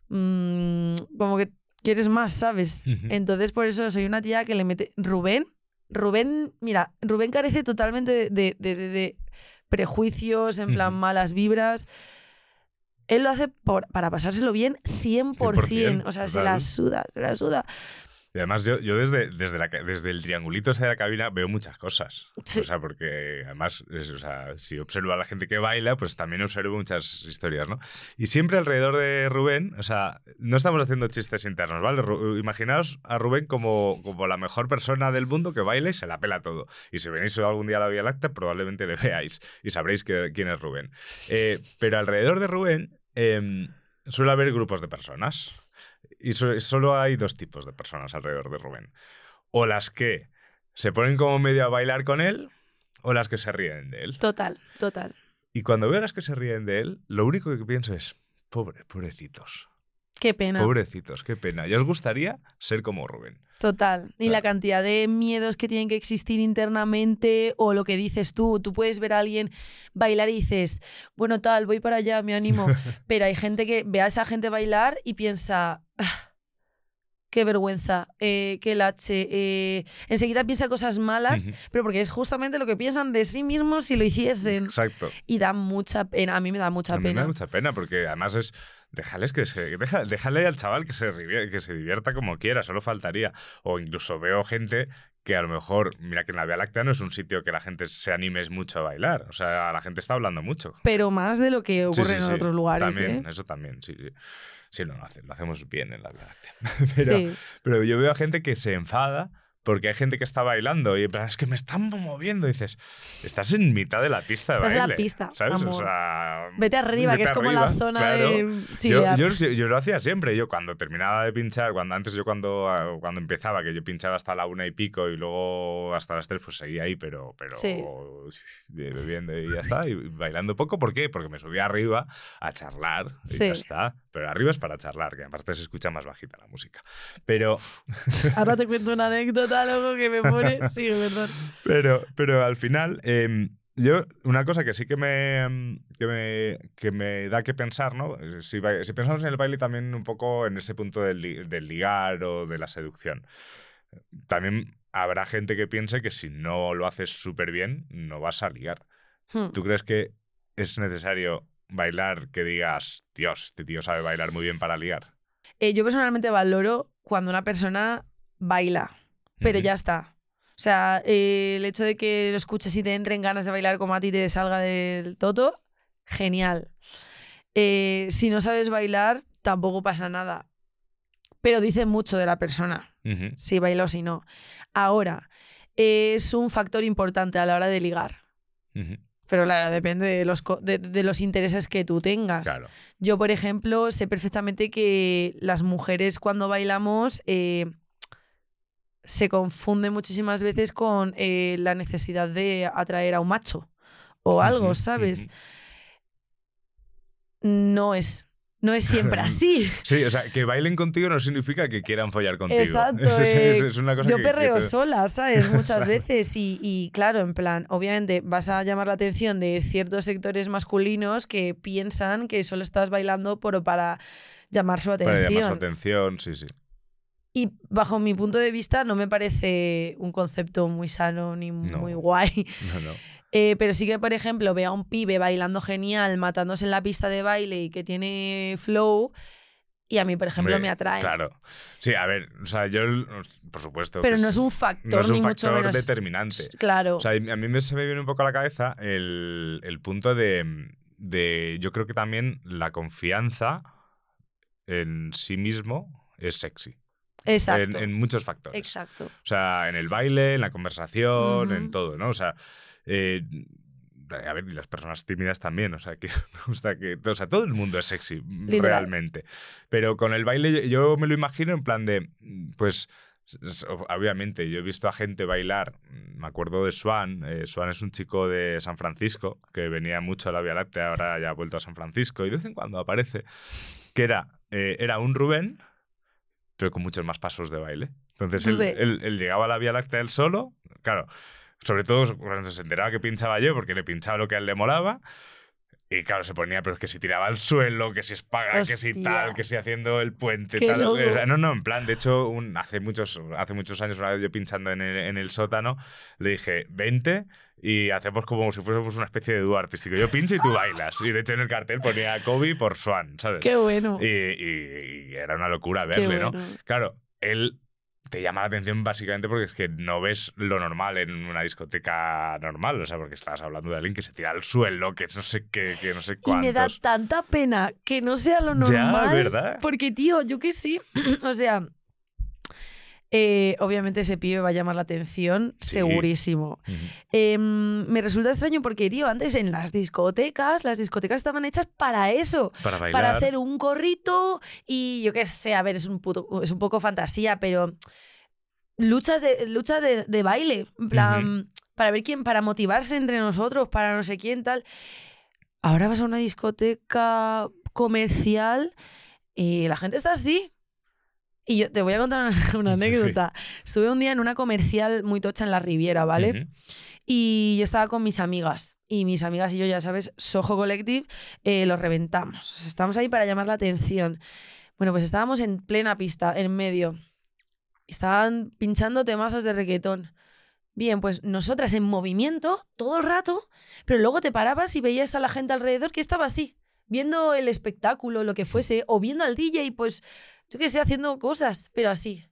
mm, como que quieres más, ¿sabes? Entonces, por eso soy una tía que le mete. Rubén, Rubén, mira, Rubén carece totalmente de, de- de- prejuicios, en plan malas vibras. Él lo hace por- para pasárselo bien 100%. 100%, o sea, se la suda, se la suda. Y además yo, yo desde, desde, la, desde el triangulito ese de la cabina veo muchas cosas. Sí. O sea, porque además, es- o sea, si observo a la gente que baila, pues también observo muchas historias, ¿no? Y siempre alrededor de Rubén, o sea, no estamos haciendo chistes internos, ¿vale? Ru- imaginaos a Rubén como, como la mejor persona del mundo que baila y se la pela todo. Y si venís algún día a la Vía Láctea, probablemente le veáis y sabréis que- quién es Rubén. Eh, pero alrededor de Rubén em, suele haber grupos de personas. Y so- solo hay dos tipos de personas alrededor de Rubén. O las que se ponen como medio a bailar con él, o las que se ríen de él. Total, total. Y cuando veo a las que se ríen de él, lo único que pienso es, pobre, pobrecitos. Qué pena. Pobrecitos, qué pena. ¿Ya os gustaría ser como Rubén? Total. Y la cantidad de miedos que tienen que existir internamente o lo que dices tú. Tú puedes ver a alguien bailar y dices, bueno, tal, voy para allá, me animo. Pero hay gente que ve a esa gente bailar y piensa, "Ah, qué vergüenza, eh, qué lache. eh". Enseguida piensa cosas malas, Ujú. pero porque es justamente lo que piensan de sí mismos si lo hiciesen. Exacto. Y da mucha pena. A mí me da mucha a mí me pena. da mucha pena porque además es. Déjales que se. Deja, déjale al chaval que se, que se divierta como quiera, solo faltaría. O incluso veo gente que a lo mejor. Mira que en la Vía Láctea no es un sitio que la gente se anime mucho a bailar. O sea, la gente está hablando mucho. Pero más de lo que Sí, ocurre sí, en sí. otros lugares. También, ¿eh? eso también, sí, sí. Sí, no, lo, hace- lo hacemos bien en la Láctea. Pero, Sí. pero yo veo a gente que se enfada porque hay gente que está bailando y en plan, es que me están moviendo. Y dices, estás en mitad de la pista de Estás en la pista, ¿sabes? O amor. sea, Vete arriba, que es como la zona claro. de Yo, chilear. yo, yo lo hacía siempre. Yo cuando terminaba de pinchar, cuando antes yo cuando, cuando empezaba, que yo pinchaba hasta la una y pico y luego hasta las tres, pues seguía ahí, pero, pero Sí. bebiendo y ya está. Y bailando poco. ¿Por qué? Porque me subía arriba a charlar y Sí. ya está. Pero arriba es para charlar, que aparte se escucha más bajita la música. Pero, Ahora te cuento una anécdota, loco, que me pone. Sigue, perdón. pero, pero al final, em, yo, una cosa que sí que me, em, que me, que me da que pensar, ¿no? Eh, Si, si pensamos en el baile también un poco en ese punto del, li- del ligar o de la seducción, también habrá gente que piense que si no lo haces súper bien, no vas a ligar. Hmm. ¿Tú crees que es necesario bailar que digas, Dios, este tío sabe bailar muy bien para ligar? Eh, yo personalmente valoro cuando una persona baila, pero ya está. O sea, eh, el hecho de que lo escuches y te entren ganas de bailar como a ti te salga del toto, genial. Eh, si no sabes bailar, tampoco pasa nada. Pero dice mucho de la persona, si baila o si no. Ahora, es un factor importante a la hora de ligar. Pero claro, depende de los, de, de los intereses que tú tengas. Claro. Yo, por ejemplo, sé perfectamente que las mujeres cuando bailamos eh, se confunde muchísimas veces con eh, la necesidad de atraer a un macho o algo, ¿sabes? No es, no es siempre así. Sí, o sea, que bailen contigo no significa que quieran follar contigo. Exacto, Es, es- es- eh, es una cosa Yo que- que perreo te- sola, ¿sabes? Muchas veces. Y, y claro, en plan, obviamente vas a llamar la atención de ciertos sectores masculinos que piensan que solo estás bailando por, para llamar su Para atención. llamar su atención, sí, sí. Y bajo mi punto de vista no me parece un concepto muy sano ni No. muy guay. No, no. Eh, pero sí que, por ejemplo, veo a un pibe bailando genial, matándose en la pista de baile y que tiene flow. Y a mí, por ejemplo, Hombre, me atrae. Claro. Sí, a ver, o sea, yo, por supuesto. Pero no es un factor, no es un ni mucho factor menos. determinante. Claro. O sea, a mí me, se me viene un poco a la cabeza el, el punto de, de. Yo creo que también la confianza en sí mismo es sexy. Exacto. En, en muchos factores. Exacto. O sea, en el baile, en la conversación, Ujú. en todo, ¿no? O sea, eh, a ver, y las personas tímidas también, o sea, que me gusta que. O sea, todo el mundo es sexy, Literal. realmente. Pero con el baile, yo, me lo imagino en plan de. Pues. s- s- Obviamente, yo he visto a gente bailar, me acuerdo de Swan, eh, Swan es un chico de San Francisco, que venía mucho a la Vía Láctea, ahora ya ha vuelto a San Francisco, y de vez en cuando aparece, que era, eh, era un Rubén, pero con muchos más pasos de baile. Entonces él, Sí. él- él llegaba a la Vía Láctea él solo, claro, sobre todo cuando se enteraba que pinchaba yo, porque le pinchaba lo que a él le molaba, Y claro, se ponía, pero es que si tiraba al suelo, que si espaga, que si tal, que si haciendo el puente, Qué tal. O sea, no, no, en plan, de hecho, un- hace, muchos, hace muchos años, una vez yo pinchando en el, en el sótano, le dije 20 y hacemos como si fuésemos una especie de dúo artístico. Yo pincho y tú bailas. Y de hecho en el cartel ponía Kobe por Swan, ¿sabes? Qué bueno. Y, y- y era una locura verle, ¿no? bueno. Claro, él te llama la atención básicamente porque es que no ves lo normal en una discoteca normal, o sea, porque estás hablando de alguien que se tira al suelo, que no sé qué, que no sé Y cuántos. me da tanta pena que no sea lo Ya, normal. ¿verdad? Porque, tío, yo que sí. o sea, eh, obviamente ese pibe va a llamar la atención, Sí. segurísimo. Em, me resulta extraño porque, tío, antes en las discotecas, las discotecas estaban hechas para eso. Para bailar. Para hacer un corrito y yo qué sé, a ver, es un, puto- es un poco fantasía, pero luchas de, luchas de, de baile, en plan, para ver quién, para motivarse entre nosotros, para no sé quién, tal. Ahora vas a una discoteca comercial y la gente está así. Y yo te voy a contar una, anécdota. Estuve un día en una comercial muy tocha en la Riviera, ¿vale? Y yo estaba con mis amigas. Y mis amigas y yo, ya sabes, Soho Collective, eh, los reventamos. O sea, Estamos ahí para llamar la atención. Bueno, pues estábamos en plena pista, en medio. Estaban pinchando temazos de reggaetón. Bien, pues nosotras en movimiento todo el rato, pero luego te parabas y veías a la gente alrededor que estaba así, viendo el espectáculo, lo que fuese, o viendo al DJ, pues yo qué sé, haciendo cosas, pero así.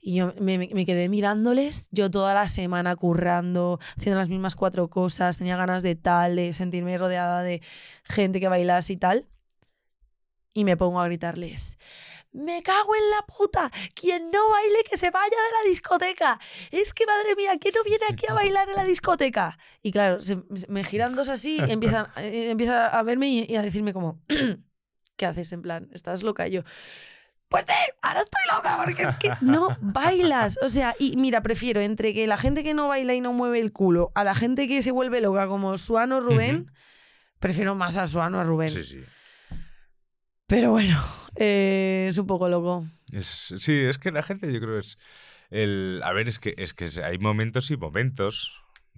Y yo me, me- quedé mirándoles, yo toda la semana currando, haciendo las mismas cuatro cosas, tenía ganas de tal, de sentirme rodeada de gente que bailase y tal. Y me pongo a gritarles, me cago en la puta, quien no baile que se vaya de la discoteca. Es que madre mía, ¿quién no viene aquí a bailar en la discoteca? Y claro, se- me giran dos así, empiezan, eh, empieza a verme y, y a decirme como, ¿qué haces? En plan, ¿estás loca? Y yo, pues sí, ahora estoy loca, porque es que no bailas. O sea, y mira, prefiero entre que la gente que no baila y no mueve el culo, a la gente que se vuelve loca como Suano Rubén, prefiero más a Suano a Rubén. Sí, sí. Pero bueno, eh, es un poco loco. Es- sí, es que la gente yo creo es el a ver es que es que hay momentos y momentos.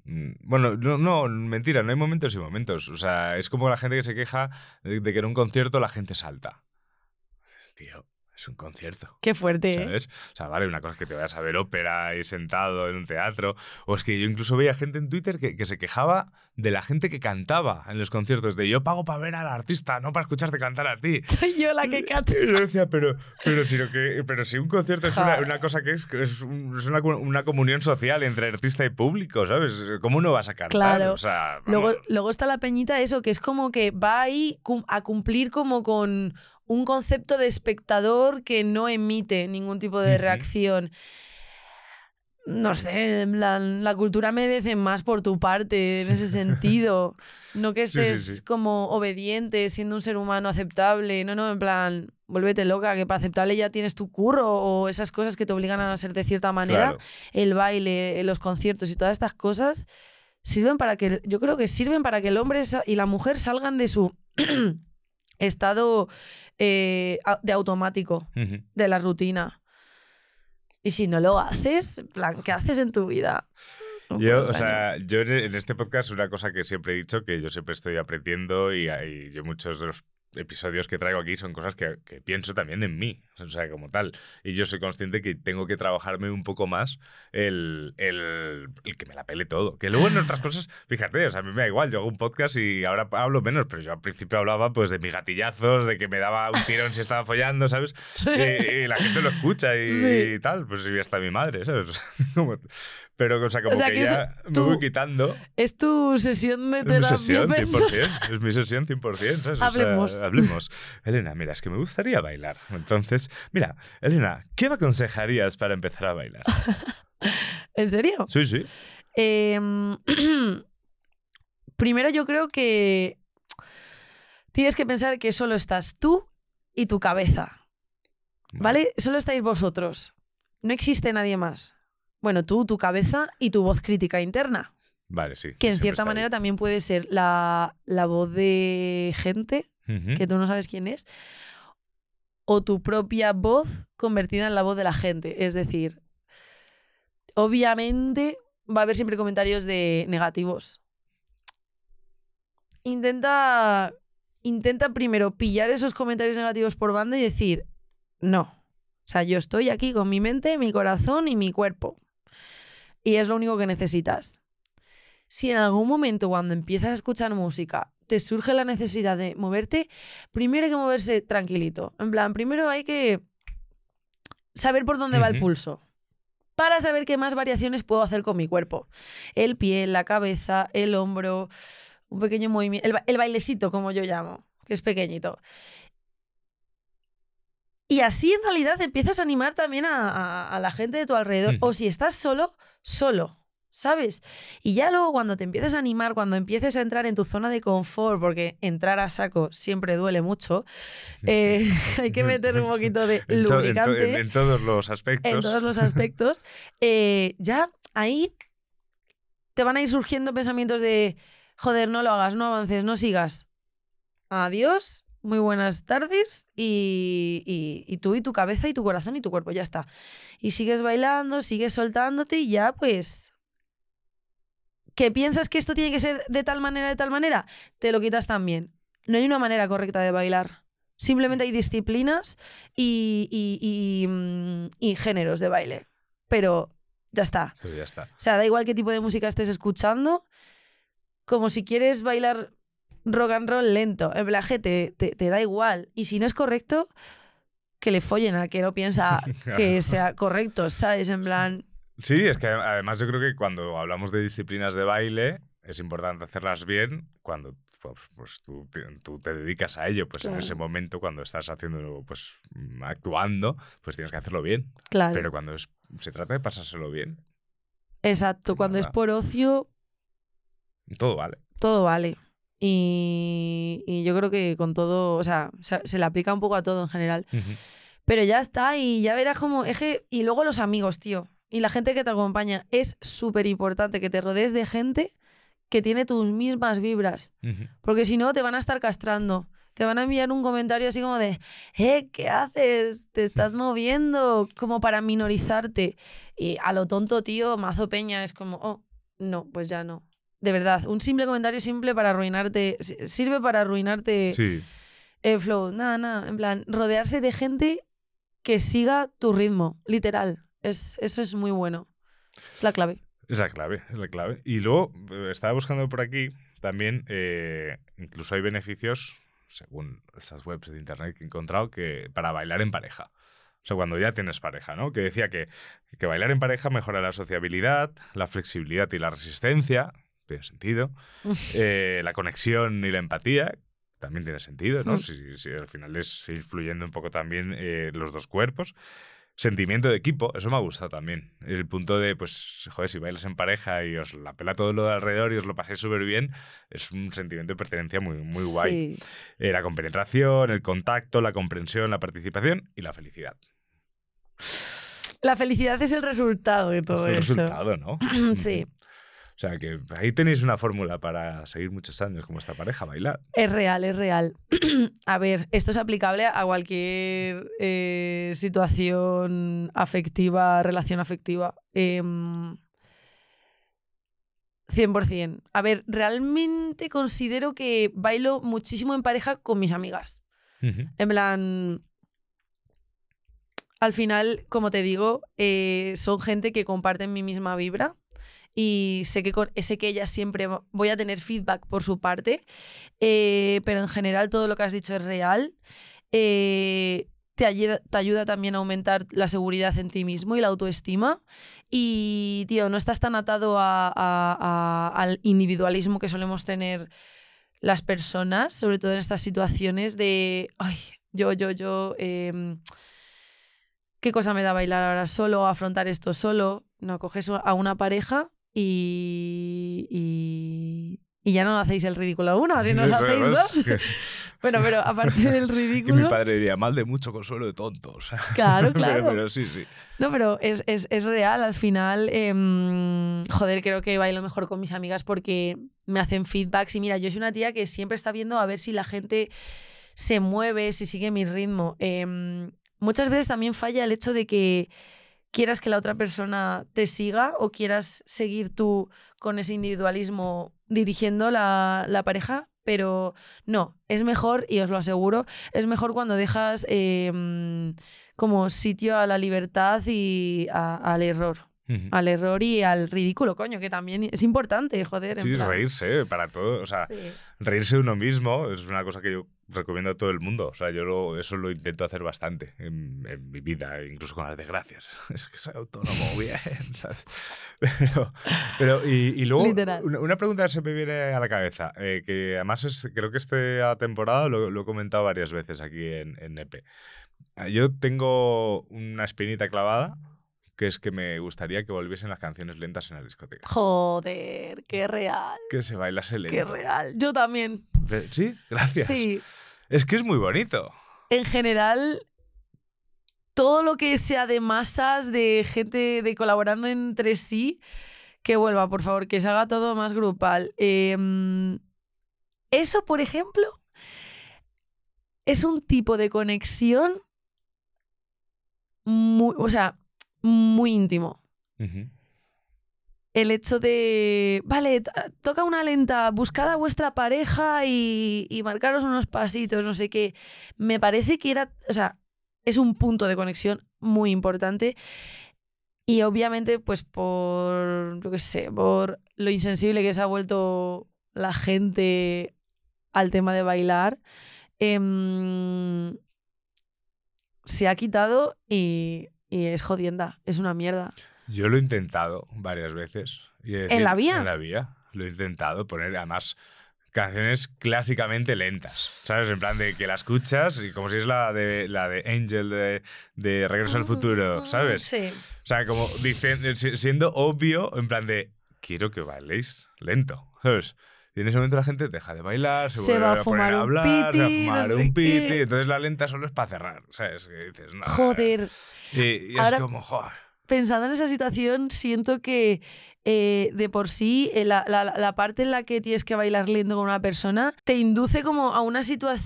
Mm, Bueno, no, no, mentira, no hay momentos y momentos. O sea, es como la gente que se queja de, que en un concierto la gente salta. Tío, es un concierto. Qué fuerte, ¿eh? ¿Sabes? O sea, vale, una cosa es que te vayas a ver ópera ahí sentado en un teatro. O es que yo incluso veía gente en Twitter que, que se quejaba de la gente que cantaba en los conciertos. De yo pago para ver al artista, no para escucharte cantar a ti. Soy yo la que canta. Y yo decía, pero, pero, si, lo que, pero si un concierto es una, una cosa que es, es, un- es una, una comunión social entre artista y público, ¿sabes? ¿Cómo no vas a cantar? Claro. O sea, Luego, luego está la peñita, eso, que es como que va ahí a cumplir como con un concepto de espectador que no emite ningún tipo de reacción. No sé, la, la cultura merece más por tu parte en ese sentido. No que Sí, sí, estés sí. como obediente, siendo un ser humano aceptable. No, no, en plan, vuélvete loca, que para aceptable ya tienes tu curro o esas cosas que te obligan a ser de cierta manera Claro. el baile, los conciertos y todas estas cosas sirven para que, yo creo que sirven para que el hombre y la mujer salgan de su estado eh, de automático, de la rutina. Y si no lo haces, plan, ¿qué haces en tu vida? Yo, o sea, yo en este podcast una cosa que siempre he dicho, que yo siempre estoy aprendiendo y, y yo muchos de los episodios que traigo aquí son cosas que, que pienso también en mí, o sea, como tal. Y yo soy consciente que tengo que trabajarme un poco más el, el, el que me la pele todo. Que luego en otras cosas, fíjate, o sea, a mí me da igual, yo hago un podcast y ahora hablo menos, pero yo al principio hablaba pues de mis gatillazos, de que me daba un tirón si estaba follando, ¿sabes? Y, y la gente lo escucha y, Sí. y tal, pues y hasta mi madre, ¿sabes? Pero, o sea, como O sea, que, que ya me voy quitando. Es tu sesión de Es mi terapia sesión, personal. 100%. Es mi sesión 100%. ¿sabes? O sea, Hablemos. hablemos. Elena, mira, es que me gustaría bailar. Entonces, mira, Elena, ¿qué me aconsejarías para empezar a bailar? ¿En serio? Sí, sí. Em, primero yo creo que tienes que pensar que solo estás tú y tu cabeza, ¿vale? Solo estáis vosotros. No existe nadie más. Bueno, tú, tu cabeza y tu voz crítica interna, Vale, sí. que en cierta ahí. manera también puede ser la, la voz de gente que tú no sabes quién es, o tu propia voz convertida en la voz de la gente. Es decir, obviamente va a haber siempre comentarios de negativos. intenta, intenta primero pillar esos comentarios negativos por banda y decir, no. O sea, yo estoy aquí con mi mente, mi corazón y mi cuerpo. Y es lo único que necesitas. Si en algún momento cuando empiezas a escuchar música te surge la necesidad de moverte, primero hay que moverse tranquilito. En plan, primero hay que saber por dónde va el pulso. Para saber qué más variaciones puedo hacer con mi cuerpo. El pie, la cabeza, el hombro, un pequeño movimiento, el, ba- el bailecito, como yo llamo, que es pequeñito. Y así en realidad empiezas a animar también a, a- a la gente de tu alrededor. O si estás solo, solo. ¿Sabes? Y ya luego cuando te empieces a animar, cuando empieces a entrar en tu zona de confort, porque entrar a saco siempre duele mucho, eh, hay que meter un poquito de En to- en to- lubricante en- en todos los aspectos. en todos los aspectos, eh, ya ahí te van a ir surgiendo pensamientos de, joder, no lo hagas, no avances, no sigas. Adiós, muy buenas tardes y, y- y tú y tu cabeza y tu corazón y tu cuerpo, ya está. Y sigues bailando, sigues soltándote y ya pues... ¿Que piensas que esto tiene que ser de tal manera, de tal manera? Te lo quitas también. No hay una manera correcta de bailar. Simplemente hay disciplinas y, y- y, mm, y géneros de baile. Pero ya está. Pues ya está. O sea, da igual qué tipo de música estés escuchando, como si quieres bailar rock and roll lento. En plan, te, te, te da igual. Y si no es correcto, que le follen al que no piensa que sea correcto, ¿sabes? En plan, Sí, es que además yo creo que cuando hablamos de disciplinas de baile es importante hacerlas bien cuando pues, pues tú, te, tú te dedicas a ello, pues en ese momento cuando estás haciendo, pues mm, actuando, pues tienes que hacerlo bien. claro. Pero cuando es- se trata de pasárselo bien, exacto. Cuando es por ocio, todo vale. todo vale. Y, y yo creo que con todo, o sea, se, se le aplica un poco a todo en general. Pero ya está, y ya verás cómo. Es que- y luego los amigos, tío. Y la gente que te acompaña. Es súper importante que te rodees de gente que tiene tus mismas vibras. Ujú. Porque si no, te van a estar castrando. Te van a enviar un comentario así como de, eh, ¿qué haces? Te estás moviendo, como para minorizarte. Y a lo tonto, tío, mazo peña, es como, oh, no, pues ya no. De verdad, un simple comentario simple para arruinarte, si- sirve para arruinarte Sí, el flow. Nada, nada, en plan, rodearse de gente que siga tu ritmo, literal. Es, eso es muy bueno. Es la clave. es la clave, es la clave. Y luego eh, estaba buscando por aquí también, eh, incluso hay beneficios, según estas webs de internet que he encontrado, que para bailar en pareja. O sea, cuando ya tienes pareja, ¿no? Que decía que, que bailar en pareja mejora la sociabilidad, la flexibilidad y la resistencia, tiene sentido. Eh, la conexión y la empatía, también tiene sentido, ¿no? Hmm. Si, si al final es ir fluyendo un poco también eh, los dos cuerpos. Sentimiento de equipo, eso me ha gustado también. El punto de, pues, joder, si bailas en pareja y os la pela todo lo de alrededor y os lo pasáis súper bien, es un sentimiento de pertenencia muy, muy guay. Sí. Eh, la compenetración, el contacto, la comprensión, la participación y la felicidad. La felicidad es el resultado de todo es el eso. resultado, ¿no? Sí. O sea, que ahí tenéis una fórmula para seguir muchos años como esta pareja, bailar. Es real, es real. a ver, esto es aplicable a cualquier eh, situación afectiva, relación afectiva. Em, 100%. A ver, realmente considero que bailo muchísimo en pareja con mis amigas. En plan, al final, como te digo, eh, son gente que comparten mi misma vibra y sé que, con, sé que ellas siempre voy a tener feedback por su parte, eh, pero en general todo lo que has dicho es real. Eh, te ayuda, te ayuda también a aumentar la seguridad en ti mismo y la autoestima. Y, tío, no estás tan atado a- a- al individualismo que solemos tener las personas, sobre todo en estas situaciones de, ay, yo, yo, yo, em, ¿qué cosa me da bailar ahora solo, afrontar esto solo? No, coges a una pareja y, y, y ya no hacéis el ridículo una, si no lo hacéis dos. Que, Bueno, pero aparte del que mi ridículo... padre diría, mal de mucho consuelo de tontos. Claro, claro. pero, sí, sí. No, pero es, es- es real. Al final, em, joder, creo que bailo mejor con mis amigas porque me hacen feedbacks. Y mira, yo soy una tía que siempre está viendo a ver si la gente se mueve, si sigue mi ritmo. Em, muchas veces también falla el hecho de que quieras que la otra persona te siga o quieras seguir tú con ese individualismo dirigiendo la, la pareja, pero no, es mejor, y os lo aseguro, es mejor cuando dejas eh, mm, como sitio a la libertad y a- al error. Al error y al ridículo, coño, que también es importante, joder. en Sí, plan. reírse para todo. O sea, Sí. reírse de uno mismo es una cosa que yo recomiendo a todo el mundo. O sea, yo lo- eso lo intento hacer bastante en, en mi vida, incluso con las desgracias. Es que soy autónomo, bien, ¿sabes? Pero, pero y, y luego, Literal. una, una pregunta que se me viene a la cabeza, eh, que además es, creo que esta temporada lo, lo he comentado varias veces aquí en, en EP. Ah, Yo tengo una espinita clavada, que es que me gustaría que volviesen las canciones lentas en la discoteca. Joder, qué real, Que se bailase lento. qué real. Yo también. Sí, gracias. Sí, Es que es muy bonito. en general, todo lo que sea de masas, de gente de colaborando entre sí, que vuelva, por favor, que se haga todo más grupal. Em, eso, por ejemplo, es un tipo de conexión muy, o sea, muy íntimo. El hecho de, vale, to- toca una lenta, buscad a vuestra pareja y, y marcaros unos pasitos, no sé qué. Me parece que era, o sea, es un punto de conexión muy importante. Y obviamente, pues por, yo qué sé, por lo insensible que se ha vuelto la gente al tema de bailar, em, se ha quitado y, y es jodienda, es una mierda. Yo lo he intentado varias veces. y ¿En la vía? En la vía. Lo he intentado poner, además, canciones clásicamente lentas. ¿Sabes? En plan de que la escuchas y como si es la de, la de Angel de, de Regreso al Futuro, ¿sabes? Sí. O sea, como dicen, si- siendo obvio, en plan de quiero que bailéis lento, ¿sabes? Y en ese momento la gente deja de bailar, se, Se vuelve va a poner fumar un hablar, se va a piti, fumar no sé un piti, qué. entonces la lenta solo es para cerrar, ¿sabes? Que dices, no, Joder. Y, y es Ahora- como, joder. Pensando en esa situación, siento que eh, de por sí eh, la, la- la parte en la que tienes que bailar lento con una persona te induce como a una situación,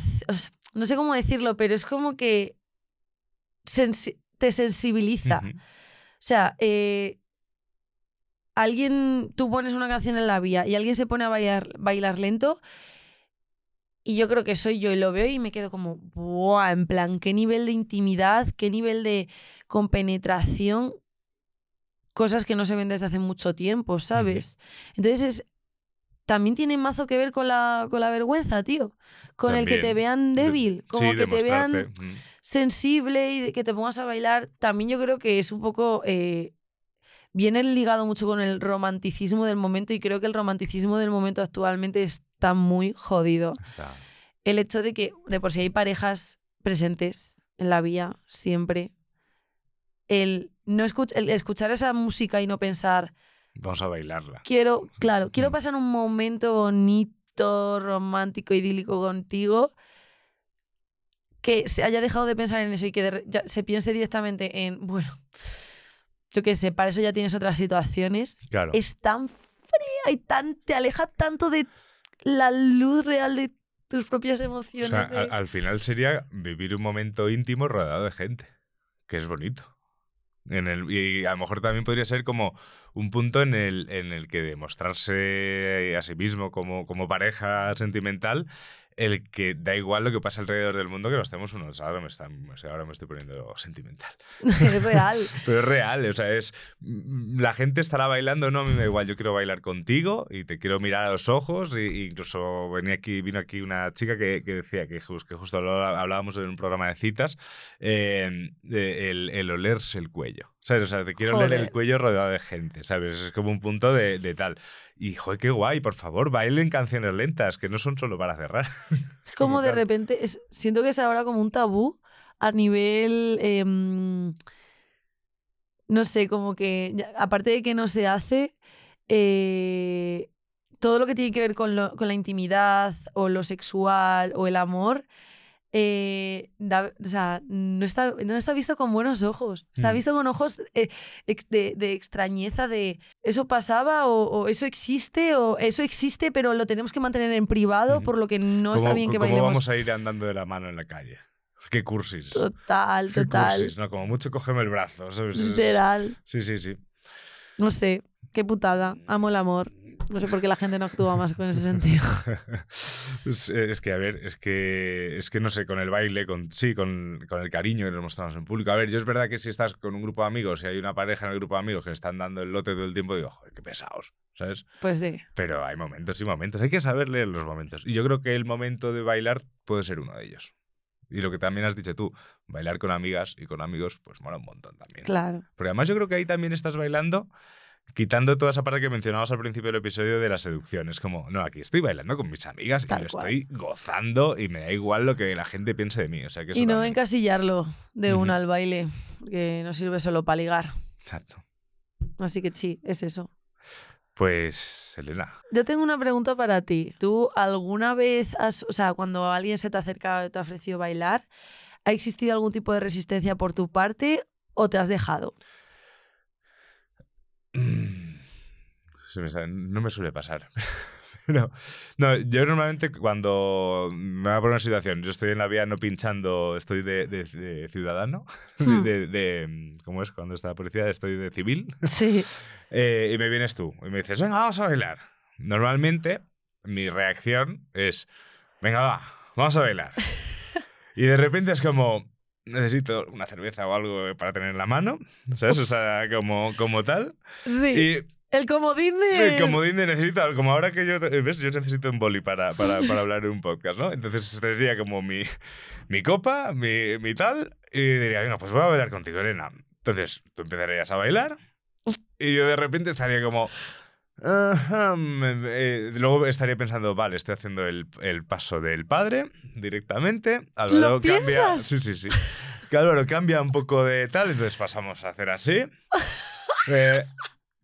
no sé cómo decirlo, pero es como que sensi- te sensibiliza. O sea, eh, alguien, tú pones una canción en la vía y alguien se pone a bailar, bailar lento y yo creo que soy yo y lo veo y me quedo como, ¡buah! En plan, qué nivel de intimidad, qué nivel de compenetración, cosas que no se ven desde hace mucho tiempo, ¿sabes? Entonces es... También tiene mazo que ver con la, con la vergüenza, tío. Con el que te También. vean débil, como sí, que te vean sensible y que te pongas a bailar, también yo creo que es un poco... eh, viene ligado mucho con el romanticismo del momento y creo que el romanticismo del momento actualmente está muy jodido. Está- El hecho de que de por sí hay parejas presentes en la vía siempre. El, no escuch- el escuchar esa música y no pensar, Vamos a bailarla. quiero, claro, quiero Mm. pasar un momento bonito, romántico, idílico contigo, que se haya dejado de pensar en eso y que de re- ya se piense directamente en, bueno, yo qué sé, para eso ya tienes otras situaciones, Claro. es tan fría y tan, te aleja tanto de la luz real de tus propias O emociones. sea, de- al, al final sería vivir un momento íntimo rodeado de gente, que es bonito. En el, y a lo mejor también podría ser como un punto en el, en el que demostrarse a sí mismo como, como pareja sentimental, el que da igual lo que pasa alrededor del mundo, que nos estemos unos. Ahora me, están, ahora me estoy poniendo sentimental. es real. Pero es real, o sea, es. mm, La gente estará bailando, no, a mí me da igual, yo quiero bailar contigo y te quiero mirar a los ojos. Y incluso venía aquí, vino aquí una chica que, que decía que, que justo hablábamos en un programa de citas, eh, el, el olerse el cuello. ¿Sabes? O sea, te quiero oler el cuello rodeado de gente, ¿sabes? Es como un punto de, de tal. Y, joder, qué guay, por favor, bailen canciones lentas, que no son solo para cerrar. Es como de repente, siento que es ahora como un tabú a nivel, em, no sé, como que, aparte de que no se hace, eh, todo lo que tiene que ver con, lo- con la intimidad o lo sexual o el amor, eh, da- o sea, no está, no está visto con buenos ojos. Está Mm. visto con ojos eh, ex- de, de extrañeza, de eso pasaba o, o eso existe o eso existe pero lo tenemos que mantener en privado por lo que no está ¿Cómo- bien que ¿Cómo bailemos. vamos a ir andando de la mano en la calle? Qué cursis. Total, Qué total. cursis, ¿no? Como mucho cógeme el brazo, ¿sabes? Es- Literal. Sí, sí, sí. No sé, qué putada. Amo el amor. No sé por qué la gente no actúa más con ese sentido. es, es que, a ver, es que, es que no sé, con el baile, con, sí, con, con el cariño que nos mostramos en público. A ver, yo es verdad que si estás con un grupo de amigos y hay una pareja en el grupo de amigos que están dando el lote todo el tiempo, digo, joder, qué pesados, ¿sabes? Pues sí. Pero hay momentos y momentos, hay que saber leer los momentos. Y yo creo que el momento de bailar puede ser uno de ellos. Y lo que también has dicho tú, bailar con amigas y con amigos, pues mola un montón también. Claro. Porque además yo creo que ahí también estás bailando, quitando toda esa parte que mencionabas al principio del episodio de la seducción. Es como, no, aquí estoy bailando con mis amigas Tal y lo cual. estoy gozando y me da igual lo que la gente piense de mí. O sea que Y no también- encasillarlo de una al baile, que no sirve solo para ligar. Exacto. Así que sí, es eso. Pues, Elena. Yo tengo una pregunta para ti. ¿Tú alguna vez has, o sea, cuando alguien se te ha acercado y te ha ofrecido bailar, ¿ha existido algún tipo de resistencia por tu parte o te has dejado? Mm, se me sale- no me suele pasar. No, yo normalmente cuando me va por una situación, yo estoy en la vía no pinchando, estoy de, de- de ciudadano, de, Hmm. de- de- ¿cómo es? Cuando está la policía, estoy de civil, Sí. eh, y me vienes tú y me dices, venga, vamos a bailar. Normalmente mi reacción es, venga, va, vamos a bailar. y de repente es como, necesito una cerveza o algo para tener en la mano, ¿sabes? O sea, como, como tal. Sí. Y El comodín de... el comodín de necesito, como ahora que yo, ¿ves? Yo necesito un boli para, para, para hablar en un podcast, ¿no? Entonces sería como mi, mi copa, mi, mi tal, y diría, venga, pues voy a bailar contigo, Elena. Entonces tú empezarías a bailar y yo de repente estaría como... Eh, luego estaría pensando, vale, estoy haciendo el, el paso del padre directamente. Álvaro ¿Lo cambia. piensas? Sí, sí, sí. Que Álvaro cambia un poco de tal, entonces pasamos a hacer así. Eh,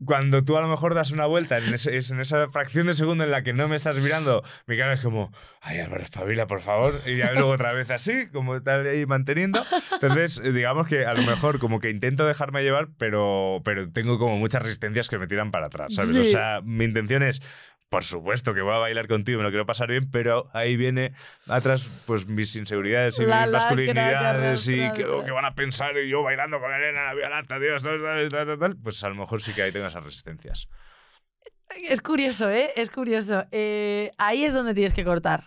cuando tú a lo mejor das una vuelta en, ese- es en esa fracción de segundo en la que no me estás mirando, mi cara es como, ay Álvaro, espabila, por favor. Y ya luego otra vez así, como estar ahí manteniendo. Entonces, eh, digamos que a lo mejor como que intento dejarme llevar, pero, pero tengo como muchas resistencias que me tiran para atrás, ¿sabes? O Sí. sea, mi intención es... Por supuesto que voy a bailar contigo, me lo quiero pasar bien, pero ahí viene atrás pues mis inseguridades y La mis masculinidades y que, ¿verdad? que van a pensar y yo bailando con Elena, la violata, Dios, tal, tal, tal, pues a lo mejor sí que ahí tengo esas resistencias. Es curioso, ¿eh? Es curioso. Eh, ahí es donde tienes que cortar.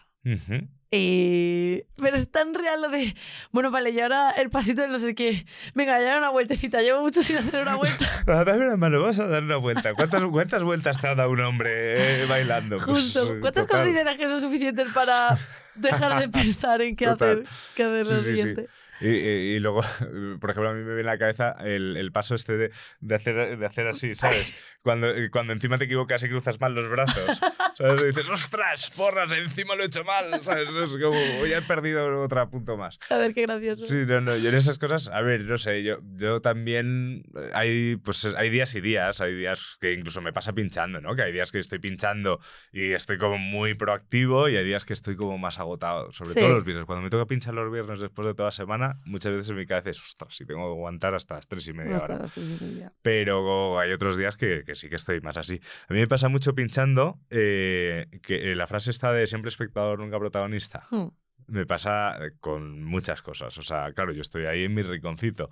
Eh, pero es tan real lo de, bueno, vale, y ahora el pasito de no sé qué. Venga, ya una vueltecita. Llevo mucho sin hacer una vuelta. Dame una mano, vamos a dar una vuelta. ¿Cuántas, cuántas vueltas tarda un hombre eh, bailando? Pues, Justo. eh, ¿Cuántas total. consideras que son suficientes para dejar de pensar en qué Total. hacer, qué hacer Sí, lo sí, sí. Y, y- luego, por ejemplo, a mí me viene a la cabeza el, el paso este de, de hacer, de hacer así, ¿sabes? Cuando, cuando encima te equivocas y cruzas mal los brazos, ¿sabes? Y dices, ¡ostras, porras, encima lo he hecho mal! ¿Sabes? Es como, ya he perdido otro punto más. A ver, qué gracioso. Sí, no, no, yo en esas cosas, a ver, no sé, yo, yo también, eh, hay, pues, hay días y días, hay días que incluso me pasa pinchando, ¿no? Que hay días que estoy pinchando y estoy como muy proactivo y hay días que estoy como más agotado, sobre Sí. todo los viernes. Cuando me toca pinchar los viernes después de toda semana, muchas veces en mi cabeza es, ostras, si tengo que aguantar hasta las tres y media Hasta las tres y media. Pero hay otros días que, que sí que estoy más así. A mí me pasa mucho pinchando eh, que eh, la frase está de siempre espectador, nunca protagonista. Hmm. Me pasa eh, con muchas cosas. O sea, claro, yo estoy ahí en mi rinconcito,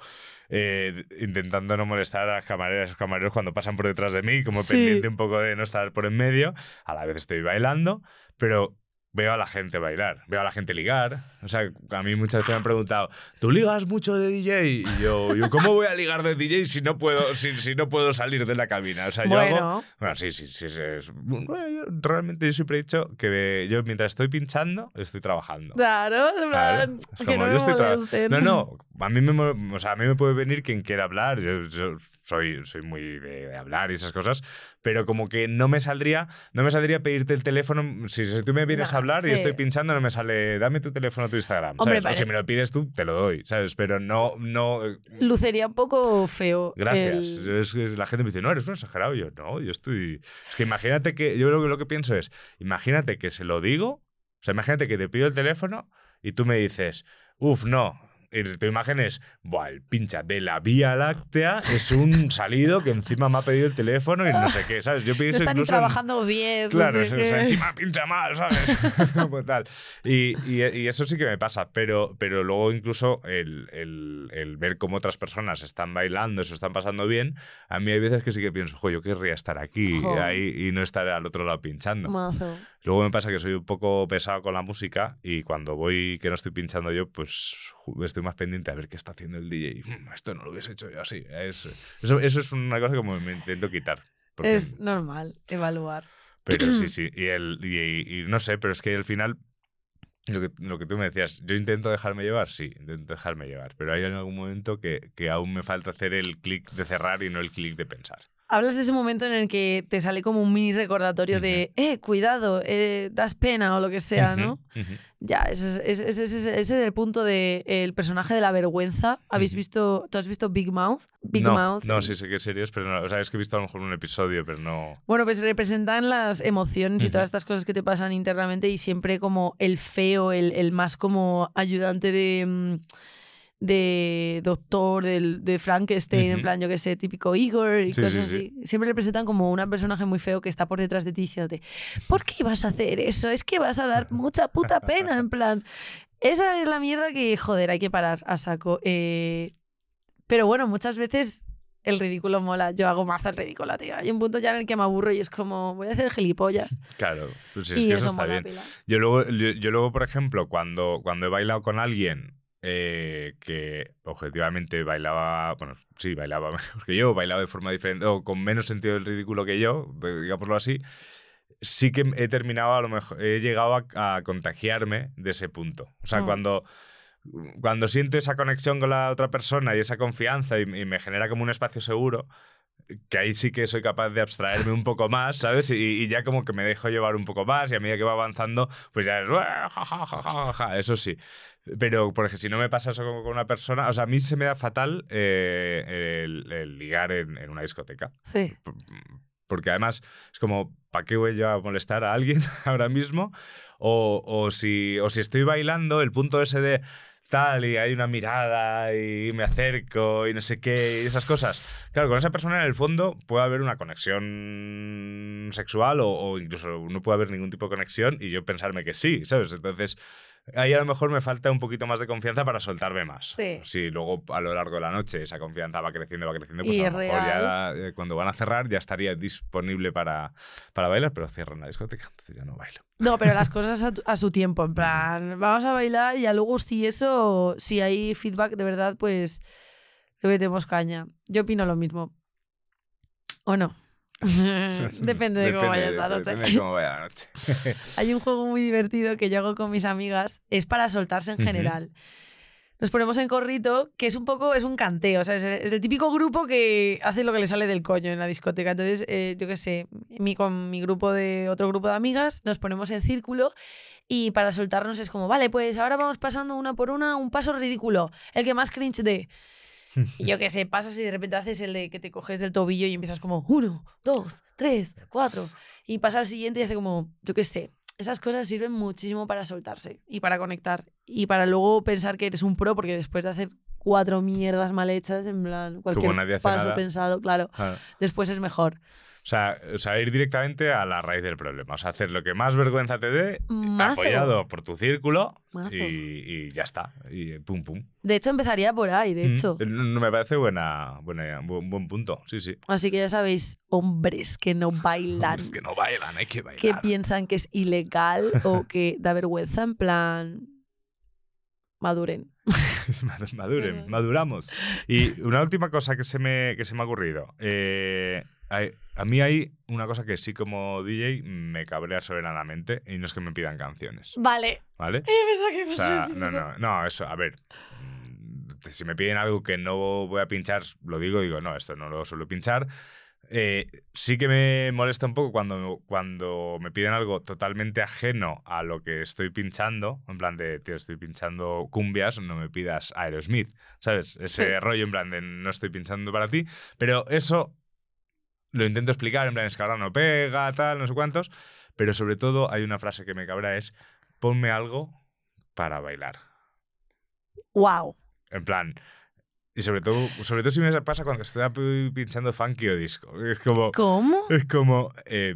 eh, intentando no molestar a las camareras y los camareros cuando pasan por detrás de mí, como Sí. pendiente un poco de no estar por en medio. A la vez estoy bailando, pero veo a la gente bailar, veo a la gente ligar. O sea, a mí muchas veces me han preguntado, ¿tú ligas mucho de DJ? Y yo, yo ¿cómo voy a ligar de DJ si no puedo, si, si no puedo salir de la cabina? O sea, yo hago... Bueno, Bueno, sí, sí, sí. sí, es- bueno, yo realmente yo siempre he dicho que yo mientras estoy pinchando, estoy trabajando. claro, Claro, es como no yo estoy tra-. No, no, a mí, me, o sea, a mí me puede venir quien quiera hablar, yo, yo soy, soy muy de, de hablar y esas cosas, pero como que no me saldría, no me saldría pedirte el teléfono, si, si tú me vienes No, a hablar y estoy pinchando, no me sale, dame tu teléfono, tu Instagram, Hombre, ¿sabes? O si me lo pides tú, te lo doy, ¿sabes? Pero no, no... eh, Lucería un poco feo. Gracias. el- Yo- Es que la gente me dice, no, eres un exagerado. Yo, no, yo estoy. Es que imagínate que. Yo lo, que- lo que pienso es, imagínate que se lo digo. O sea, imagínate que te pido el teléfono y tú me dices, uff, no. Y tu imagen es, buah, el pincha de la Vía Láctea es un salido que encima me ha pedido el teléfono y no sé qué, ¿sabes? Yo No pienso está ni incluso en- trabajando bien. no Claro, sé o sea, encima pincha mal, ¿sabes? Pues tal. Y, y- y eso sí que me pasa, pero, pero luego incluso el, el- el ver cómo otras personas están bailando, se están pasando bien, a mí hay veces que sí que pienso, jo, yo querría estar aquí ahí, y no estar al otro lado pinchando. Mazo. Luego me pasa que soy un poco pesado con la música y cuando voy que no estoy pinchando yo, pues estoy más pendiente a ver qué está haciendo el DJ. Mm, Esto no lo hubiese hecho yo así. Es- eso, eso es una cosa que me, me intento quitar. porque- Es normal evaluar. pero sí, sí. Y, el, y, y- y no sé, pero es que al final, lo que, lo que tú me decías, yo intento dejarme llevar, sí, intento dejarme llevar. Pero hay en algún momento que, que aún me falta hacer el clic de cerrar y no el clic de pensar. Hablas de ese momento en el que te sale como un mini recordatorio de, eh, cuidado, eh, das pena o lo que sea, ¿no? Ya, ese es, ese, es- ese es- ese es el punto del el personaje de la vergüenza. ¿Habéis visto, tú has visto Big Mouth? Big no, Mouth. no, sí sé que es serio, pero no, o sea, es que he visto a lo mejor un episodio, pero no. Bueno, pues representan las emociones y todas estas cosas que te pasan internamente y siempre como el feo, el, el más como ayudante de, mm, de doctor, del, de Frankenstein, en Ujú. plan, yo que sé, típico Igor y Sí, cosas sí, así. Siempre representan como un personaje muy feo que está por detrás de ti diciéndote, ¿por qué vas a hacer eso? Es que vas a dar mucha puta pena, en plan. Esa es la mierda que, joder, hay que parar a saco. Eh, pero bueno, muchas veces el ridículo mola. Yo hago mazo el ridículo, tío. Hay un punto ya en el que me aburro y es como, voy a hacer gilipollas. Claro, pues es y que eso, eso está bien. pila. Yo luego, yo, yo luego, por ejemplo, cuando, cuando he bailado con alguien eh, que objetivamente bailaba, bueno, sí, bailaba mejor que yo, bailaba de forma diferente o con menos sentido del ridículo que yo, digámoslo así, sí que he terminado, a lo mejor, he llegado a, a contagiarme de ese punto. O sea, Mm. cuando, cuando siento esa conexión con la otra persona y esa confianza y, y me genera como un espacio seguro, que ahí sí que soy capaz de abstraerme un poco más, ¿sabes? Y, y ya como que me dejo llevar un poco más y a medida que va avanzando, pues ya es... Eso sí. Pero, por ejemplo, si no me pasa eso con una persona, o sea, a mí se me da fatal eh, el, el ligar en, en una discoteca. Sí. Porque además es como, ¿para qué voy yo a molestar a alguien ahora mismo? O, o, si, o si estoy bailando, el punto ese de y hay una mirada y me acerco y no sé qué y esas cosas. Claro, con esa persona en el fondo puede haber una conexión sexual o, o incluso no puede haber ningún tipo de conexión y yo pensarme que sí, ¿sabes? Entonces... Ahí a lo mejor me falta un poquito más de confianza para soltarme más. Sí. Si luego a lo largo de la noche esa confianza va creciendo, va creciendo, pues Y a es lo mejor ya eh, cuando van a cerrar ya estaría disponible para, para bailar, pero cierran la discoteca, entonces ya no bailo. No, pero las cosas a, tu- a su tiempo, en plan, vamos a bailar y ya luego si eso, si hay feedback de verdad, pues le metemos caña. Yo opino lo mismo. ¿O no? Depende de cómo vaya esta noche. Depende de cómo vaya la noche. Hay un juego muy divertido que yo hago con mis amigas, es para soltarse en general. Nos ponemos en corrito, que es un poco, es un canteo, o sea, es, es el típico grupo que hace lo que le sale del coño en la discoteca. Entonces, eh, yo qué sé, mi, con mi grupo de, otro grupo de amigas, nos ponemos en círculo y para soltarnos es como, vale, pues ahora vamos pasando una por una, un paso ridículo, el que más cringe dé. Y yo qué sé, pasas y de repente haces el de que te coges del tobillo y empiezas como uno, dos, tres, cuatro. Y pasa al siguiente y hace como, yo qué sé. Esas cosas sirven muchísimo para soltarse y para conectar. Y para luego pensar que eres un pro, porque después de hacer cuatro mierdas mal hechas, en plan, cualquier nadie hace paso nada. pensado, claro, después es mejor. O sea, o sea, ir directamente a la raíz del problema. O sea, hacer lo que más vergüenza te dé, Mazo. apoyado por tu círculo y, y ya está. Y pum, pum. De hecho, empezaría por ahí, de hecho. Mm, no- no me parece buena, buena, buen, buen punto. Sí, sí. Así que ya sabéis, hombres que no bailan, Es que no bailan, hay que bailar. que piensan que es ilegal o que da vergüenza, en plan, maduren. Mad- Maduren, maduramos. Y una última cosa que se me, que se me ha ocurrido. Eh, hay- a mí hay una cosa que sí como DJ me cabrea soberanamente y no es que me pidan canciones, Vale. ¿vale? Eh, pensaba que O sea, no, eso. no, no, eso, a ver. mm, Si me piden algo que no voy a pinchar, lo digo, digo, no, esto no lo suelo pinchar. Eh, sí que me molesta un poco cuando, cuando me piden algo totalmente ajeno a lo que estoy pinchando. En plan de, tío, estoy pinchando cumbias, no me pidas Aerosmith. ¿Sabes? Ese Sí. rollo en plan de no estoy pinchando para ti. Pero eso lo intento explicar, en plan, es que ahora no pega, tal, no sé cuántos. Pero sobre todo hay una frase que me cabra es, ponme algo para bailar. Wow. En plan. Y sobre todo, sobre todo si me pasa cuando estoy pi- pinchando funky o disco. Es como. ¿Cómo? Es como. eh,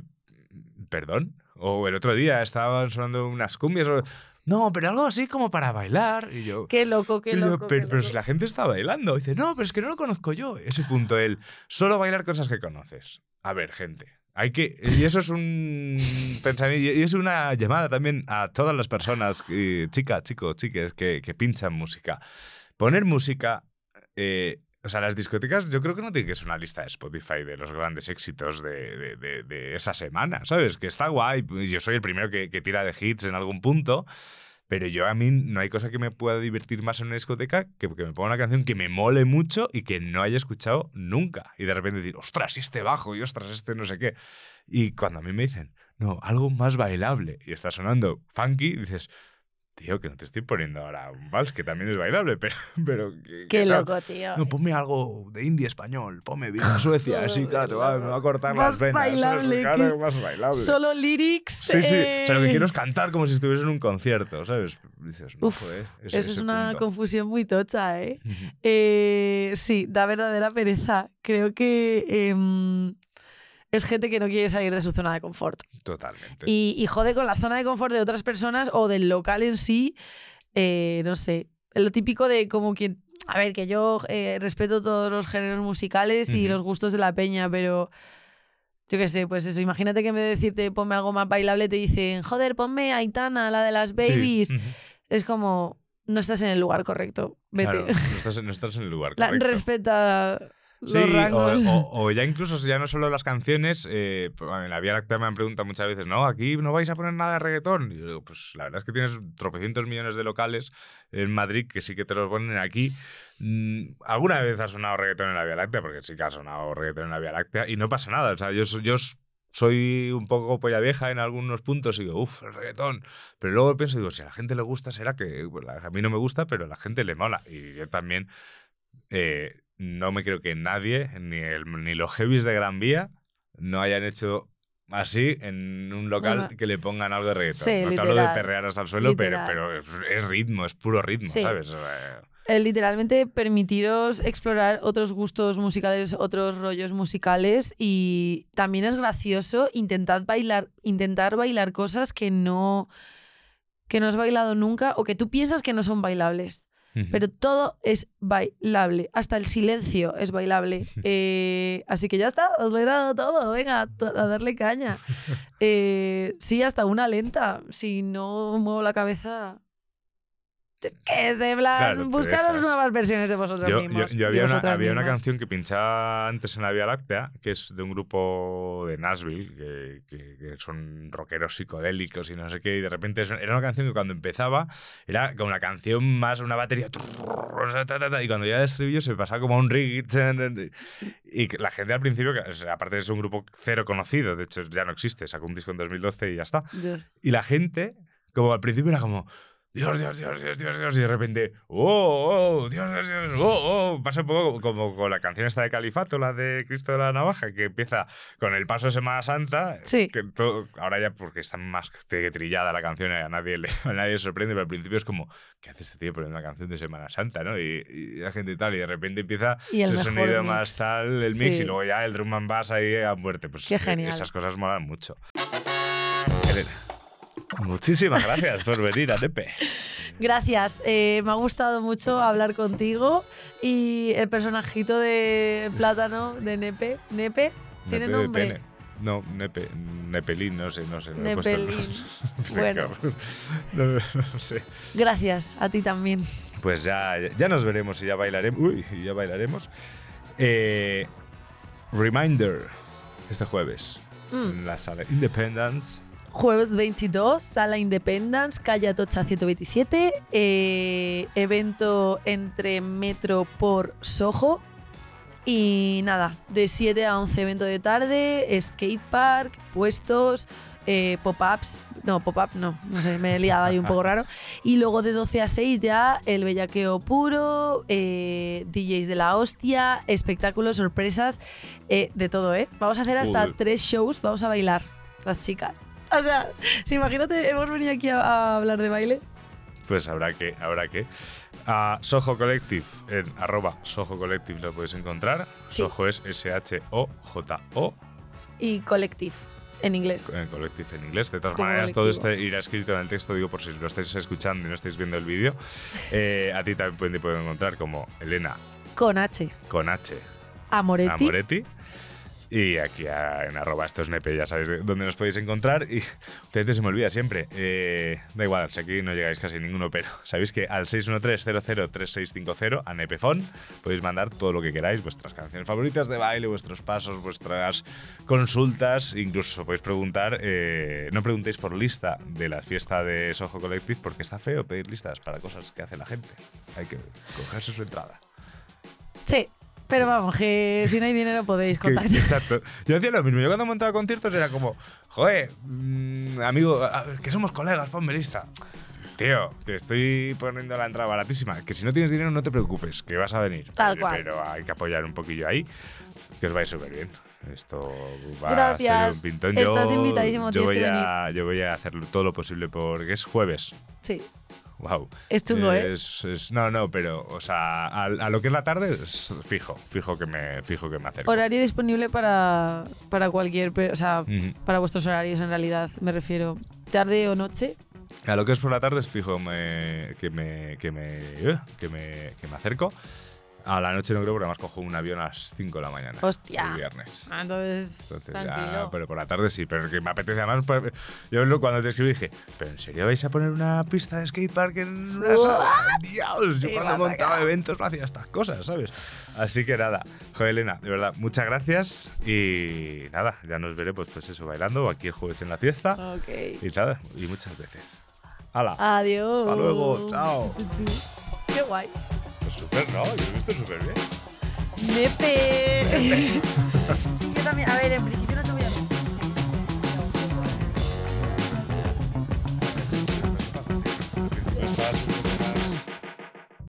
¿Perdón? O el otro día estaban sonando unas cumbias. o- no, pero algo así como para bailar. Y yo. Qué loco, qué y yo, loco. pero, qué pero loco. si la gente está bailando. Dice, no, pero es que no lo conozco yo. Ese punto, él. Solo bailar cosas que conoces. A ver, gente. Hay que. Y eso es un pensamiento. Y es una llamada también a todas las personas, chicas, chicos, chiques, que, que pinchan música. Poner música. Eh, o sea, las discotecas, yo creo que no tiene que ser una lista de Spotify de los grandes éxitos de, de- esa semana, ¿sabes? Que está guay. y Yo soy el primero que, que tira de hits en algún punto. Pero yo a mí no hay cosa que me pueda divertir más en una discoteca que que me ponga una canción que me mole mucho y que no haya escuchado nunca. Y de repente decir, ostras, este bajo, y ostras, este no sé qué. Y cuando a mí me dicen, no, algo más bailable, y está sonando funky, dices, tío, que no te estoy poniendo ahora un vals, que también es bailable, pero... pero que- Qué que loco, tío. No, ponme algo de indie español, ponme Viva Suecia, así, claro, te va, me va a cortar Más las venas. bailable, Claro, que más bailable. Solo lyrics. Sí, sí. O sea, lo que eh, quiero es cantar como si estuviese en un concierto, ¿sabes? Dices, no, Uf, joder, ese- Eso es una punto. confusión muy tocha, ¿eh? Eh, sí, da verdadera pereza. Creo que em, es gente que no quiere salir de su zona de confort. Totalmente. Y, y jode con la zona de confort de otras personas o del local en sí. eh, no sé. Lo típico de como quien. A ver, que yo eh, respeto todos los géneros musicales y los gustos de la peña, pero. Yo qué sé, pues eso. Imagínate que en vez de decirte ponme algo más bailable, te dicen, joder, ponme Aitana, la de las Sí, babies. Es como. No estás en el lugar correcto. Vete. Claro, no estás, no estás en el lugar La- correcto. respeta los Sí, o, rangos. o- o ya incluso, ya no solo las canciones, eh, en la Vía Láctea me han preguntado muchas veces, no, aquí no vais a poner nada de reggaetón. Y yo digo, pues la verdad es que tienes tropecientos millones de locales en Madrid que sí que te los ponen aquí. Mm, alguna vez ha sonado reggaetón en la Vía Láctea, porque sí que ha sonado reggaetón en la Vía Láctea, y no pasa nada. O sea, yo, yo soy un poco polla vieja en algunos puntos y digo, uff, el reggaetón. Pero luego pienso, digo, si a la gente le gusta, será que bueno, a mí no me gusta, pero a la gente le mola. Y yo también eh, no me creo que nadie, ni, el, ni los heavies de Gran Vía, no hayan hecho así en un local que le pongan algo de reggaetón. Sí, no te hablo de perrear hasta el suelo, pero, Literal. pero es, es ritmo, es puro ritmo, Sí. ¿sabes? Eh, Eh, literalmente permitiros explorar otros gustos musicales, otros rollos musicales y también es gracioso intentad bailar, intentar bailar cosas que no que no has bailado nunca o que tú piensas que no son bailables. Pero todo es bailable, hasta el silencio es bailable. Eh, así que ya está, os lo he dado todo, venga, a darle caña. Eh, sí, hasta una lenta, si no muevo la cabeza... yo en plan, Claro, buscaros nuevas versiones de vosotros Yo, yo- mismos. yo y había, una, había una canción que pinchaba antes en la Vía Láctea, que es de un grupo de Nashville, que, que- que son rockeros psicodélicos y no sé qué, y de repente era una canción que cuando empezaba era como una canción más una batería, y cuando ya de estribillo se pasaba como a un rig, y que la gente al principio, que, aparte es un grupo cero conocido, de hecho ya no existe, sacó un disco en 2012 y ya está, Dios. y la gente, como al principio era como, Dios, Dios, Dios, Dios, Dios, Dios, y de repente, oh, oh, Dios, Dios, Dios, oh, oh. Pasa un poco como con la canción esta de Califato, la de Cristo de la Navaja, que empieza con el paso de Semana Santa, Sí. que todo- ahora ya porque está más que trillada la canción, a nadie, le, a nadie le sorprende, pero al principio es como, ¿qué hace este tío poniendo una canción de Semana Santa, no? Y, y la gente tal, y de repente empieza Y el ese sonido mix. más tal, el mix, Sí. y luego ya el drum and bass ahí a muerte. Pues Qué eh, genial. esas cosas molan mucho. Elena. Muchísimas gracias por venir a Nepe. Gracias, eh, me ha gustado mucho hablar contigo y el personajito de Plátano, de Nepe, Nepe, tiene Nepe nombre. pene. No, Nepe, Nepelín, no sé, no sé. no he puesto el- Nepelín. Qué Bueno. No, no sé. Gracias, a ti también. Pues ya, ya nos veremos y ya bailaremos. Uy, ya bailaremos. Eh, Reminder, este jueves, Mm. en la sala Independence. Jueves 22, Sala Independence, calle Atocha 127, eh, evento entre Metro por Soho. Y nada, de 7 a 11 evento de tarde, skatepark, puestos, eh, pop-ups, no, pop-up no, no sé, me he liado ahí un poco raro. Y luego de 12 a 6 ya el bellaqueo puro, eh, DJs de la hostia, espectáculos, sorpresas, eh, de todo, ¿eh? Vamos a hacer hasta Joder. tres shows, vamos a bailar, las chicas. O sea, si imagínate, hemos venido aquí a, a hablar de baile pues habrá que, habrá que. A Soho Collective, en arroba Soho Collective lo podéis encontrar. Sí. Soho es S-H-O-J-O, Y Collective, en inglés. en Collective en inglés. De todas Como maneras, todo esto irá escrito en el texto, digo, por si lo estáis escuchando y no estáis viendo el vídeo. Eh, a ti también pueden- te pueden encontrar como Elena Con H. con H Amoretti. Amoretti. Y aquí en arroba estos nepe, ya sabéis de dónde nos podéis encontrar. Y ustedes se me olvida siempre. eh, da igual, si aquí no llegáis casi ninguno, pero sabéis que al 613-003650 a Nepefon podéis mandar todo lo que queráis, vuestras canciones favoritas de baile, vuestros pasos, vuestras consultas. Incluso podéis preguntar, eh, no preguntéis por lista de la fiesta de Soho Collective porque está feo pedir listas para cosas que hace la gente. Hay que cogerse su entrada. Sí, pero vamos, que si no hay dinero podéis Que- contactar. Exacto. Yo hacía lo mismo. Yo cuando montaba conciertos era como, joder, mm, amigo, que somos colegas, ponme lista. Tío, que estoy poniendo la entrada baratísima. Que si no tienes dinero, no te preocupes, que vas a venir. Tal Oye, cual. Pero hay que apoyar un poquillo ahí, que os vais súper bien. Esto va a ser un pintón. Estás yo, invitadísimo, yo voy que a, Yo voy a hacer todo lo posible porque es jueves. Sí, Wow. es chungo, ¿eh? Es- es- no, no, pero, o sea, a, a lo que es la tarde, es fijo, fijo que me, fijo que me acerco. Horario disponible para, para cualquier. O sea, para vuestros horarios en realidad, me refiero. Tarde o noche. A lo que es por la tarde es fijo me- que, me, que, me, eh, que, me, que me acerco. A la noche no creo porque además cojo un avión a las 5 de la mañana. Hostia. El viernes. Ah, entonces. Entonces ya, pero por la tarde sí, pero es que me apetece además. pues, Yo cuando te escribí dije, ¿pero en serio vais a poner una pista de skatepark en una sala? Dios, yo cuando montaba eventos no hacía estas cosas, ¿sabes? Así que nada, joder, Elena, de verdad, muchas gracias y nada, ya nos veremos pues eso, bailando aquí el jueves en la fiesta Ok. y nada, y muchas veces. ¡Hala! Adiós. Hasta luego, chao. Qué guay. Súper, ¿no? Yo lo he visto súper bien. ¡Nepe! sí, yo también. A ver, en principio no te voy a mentir.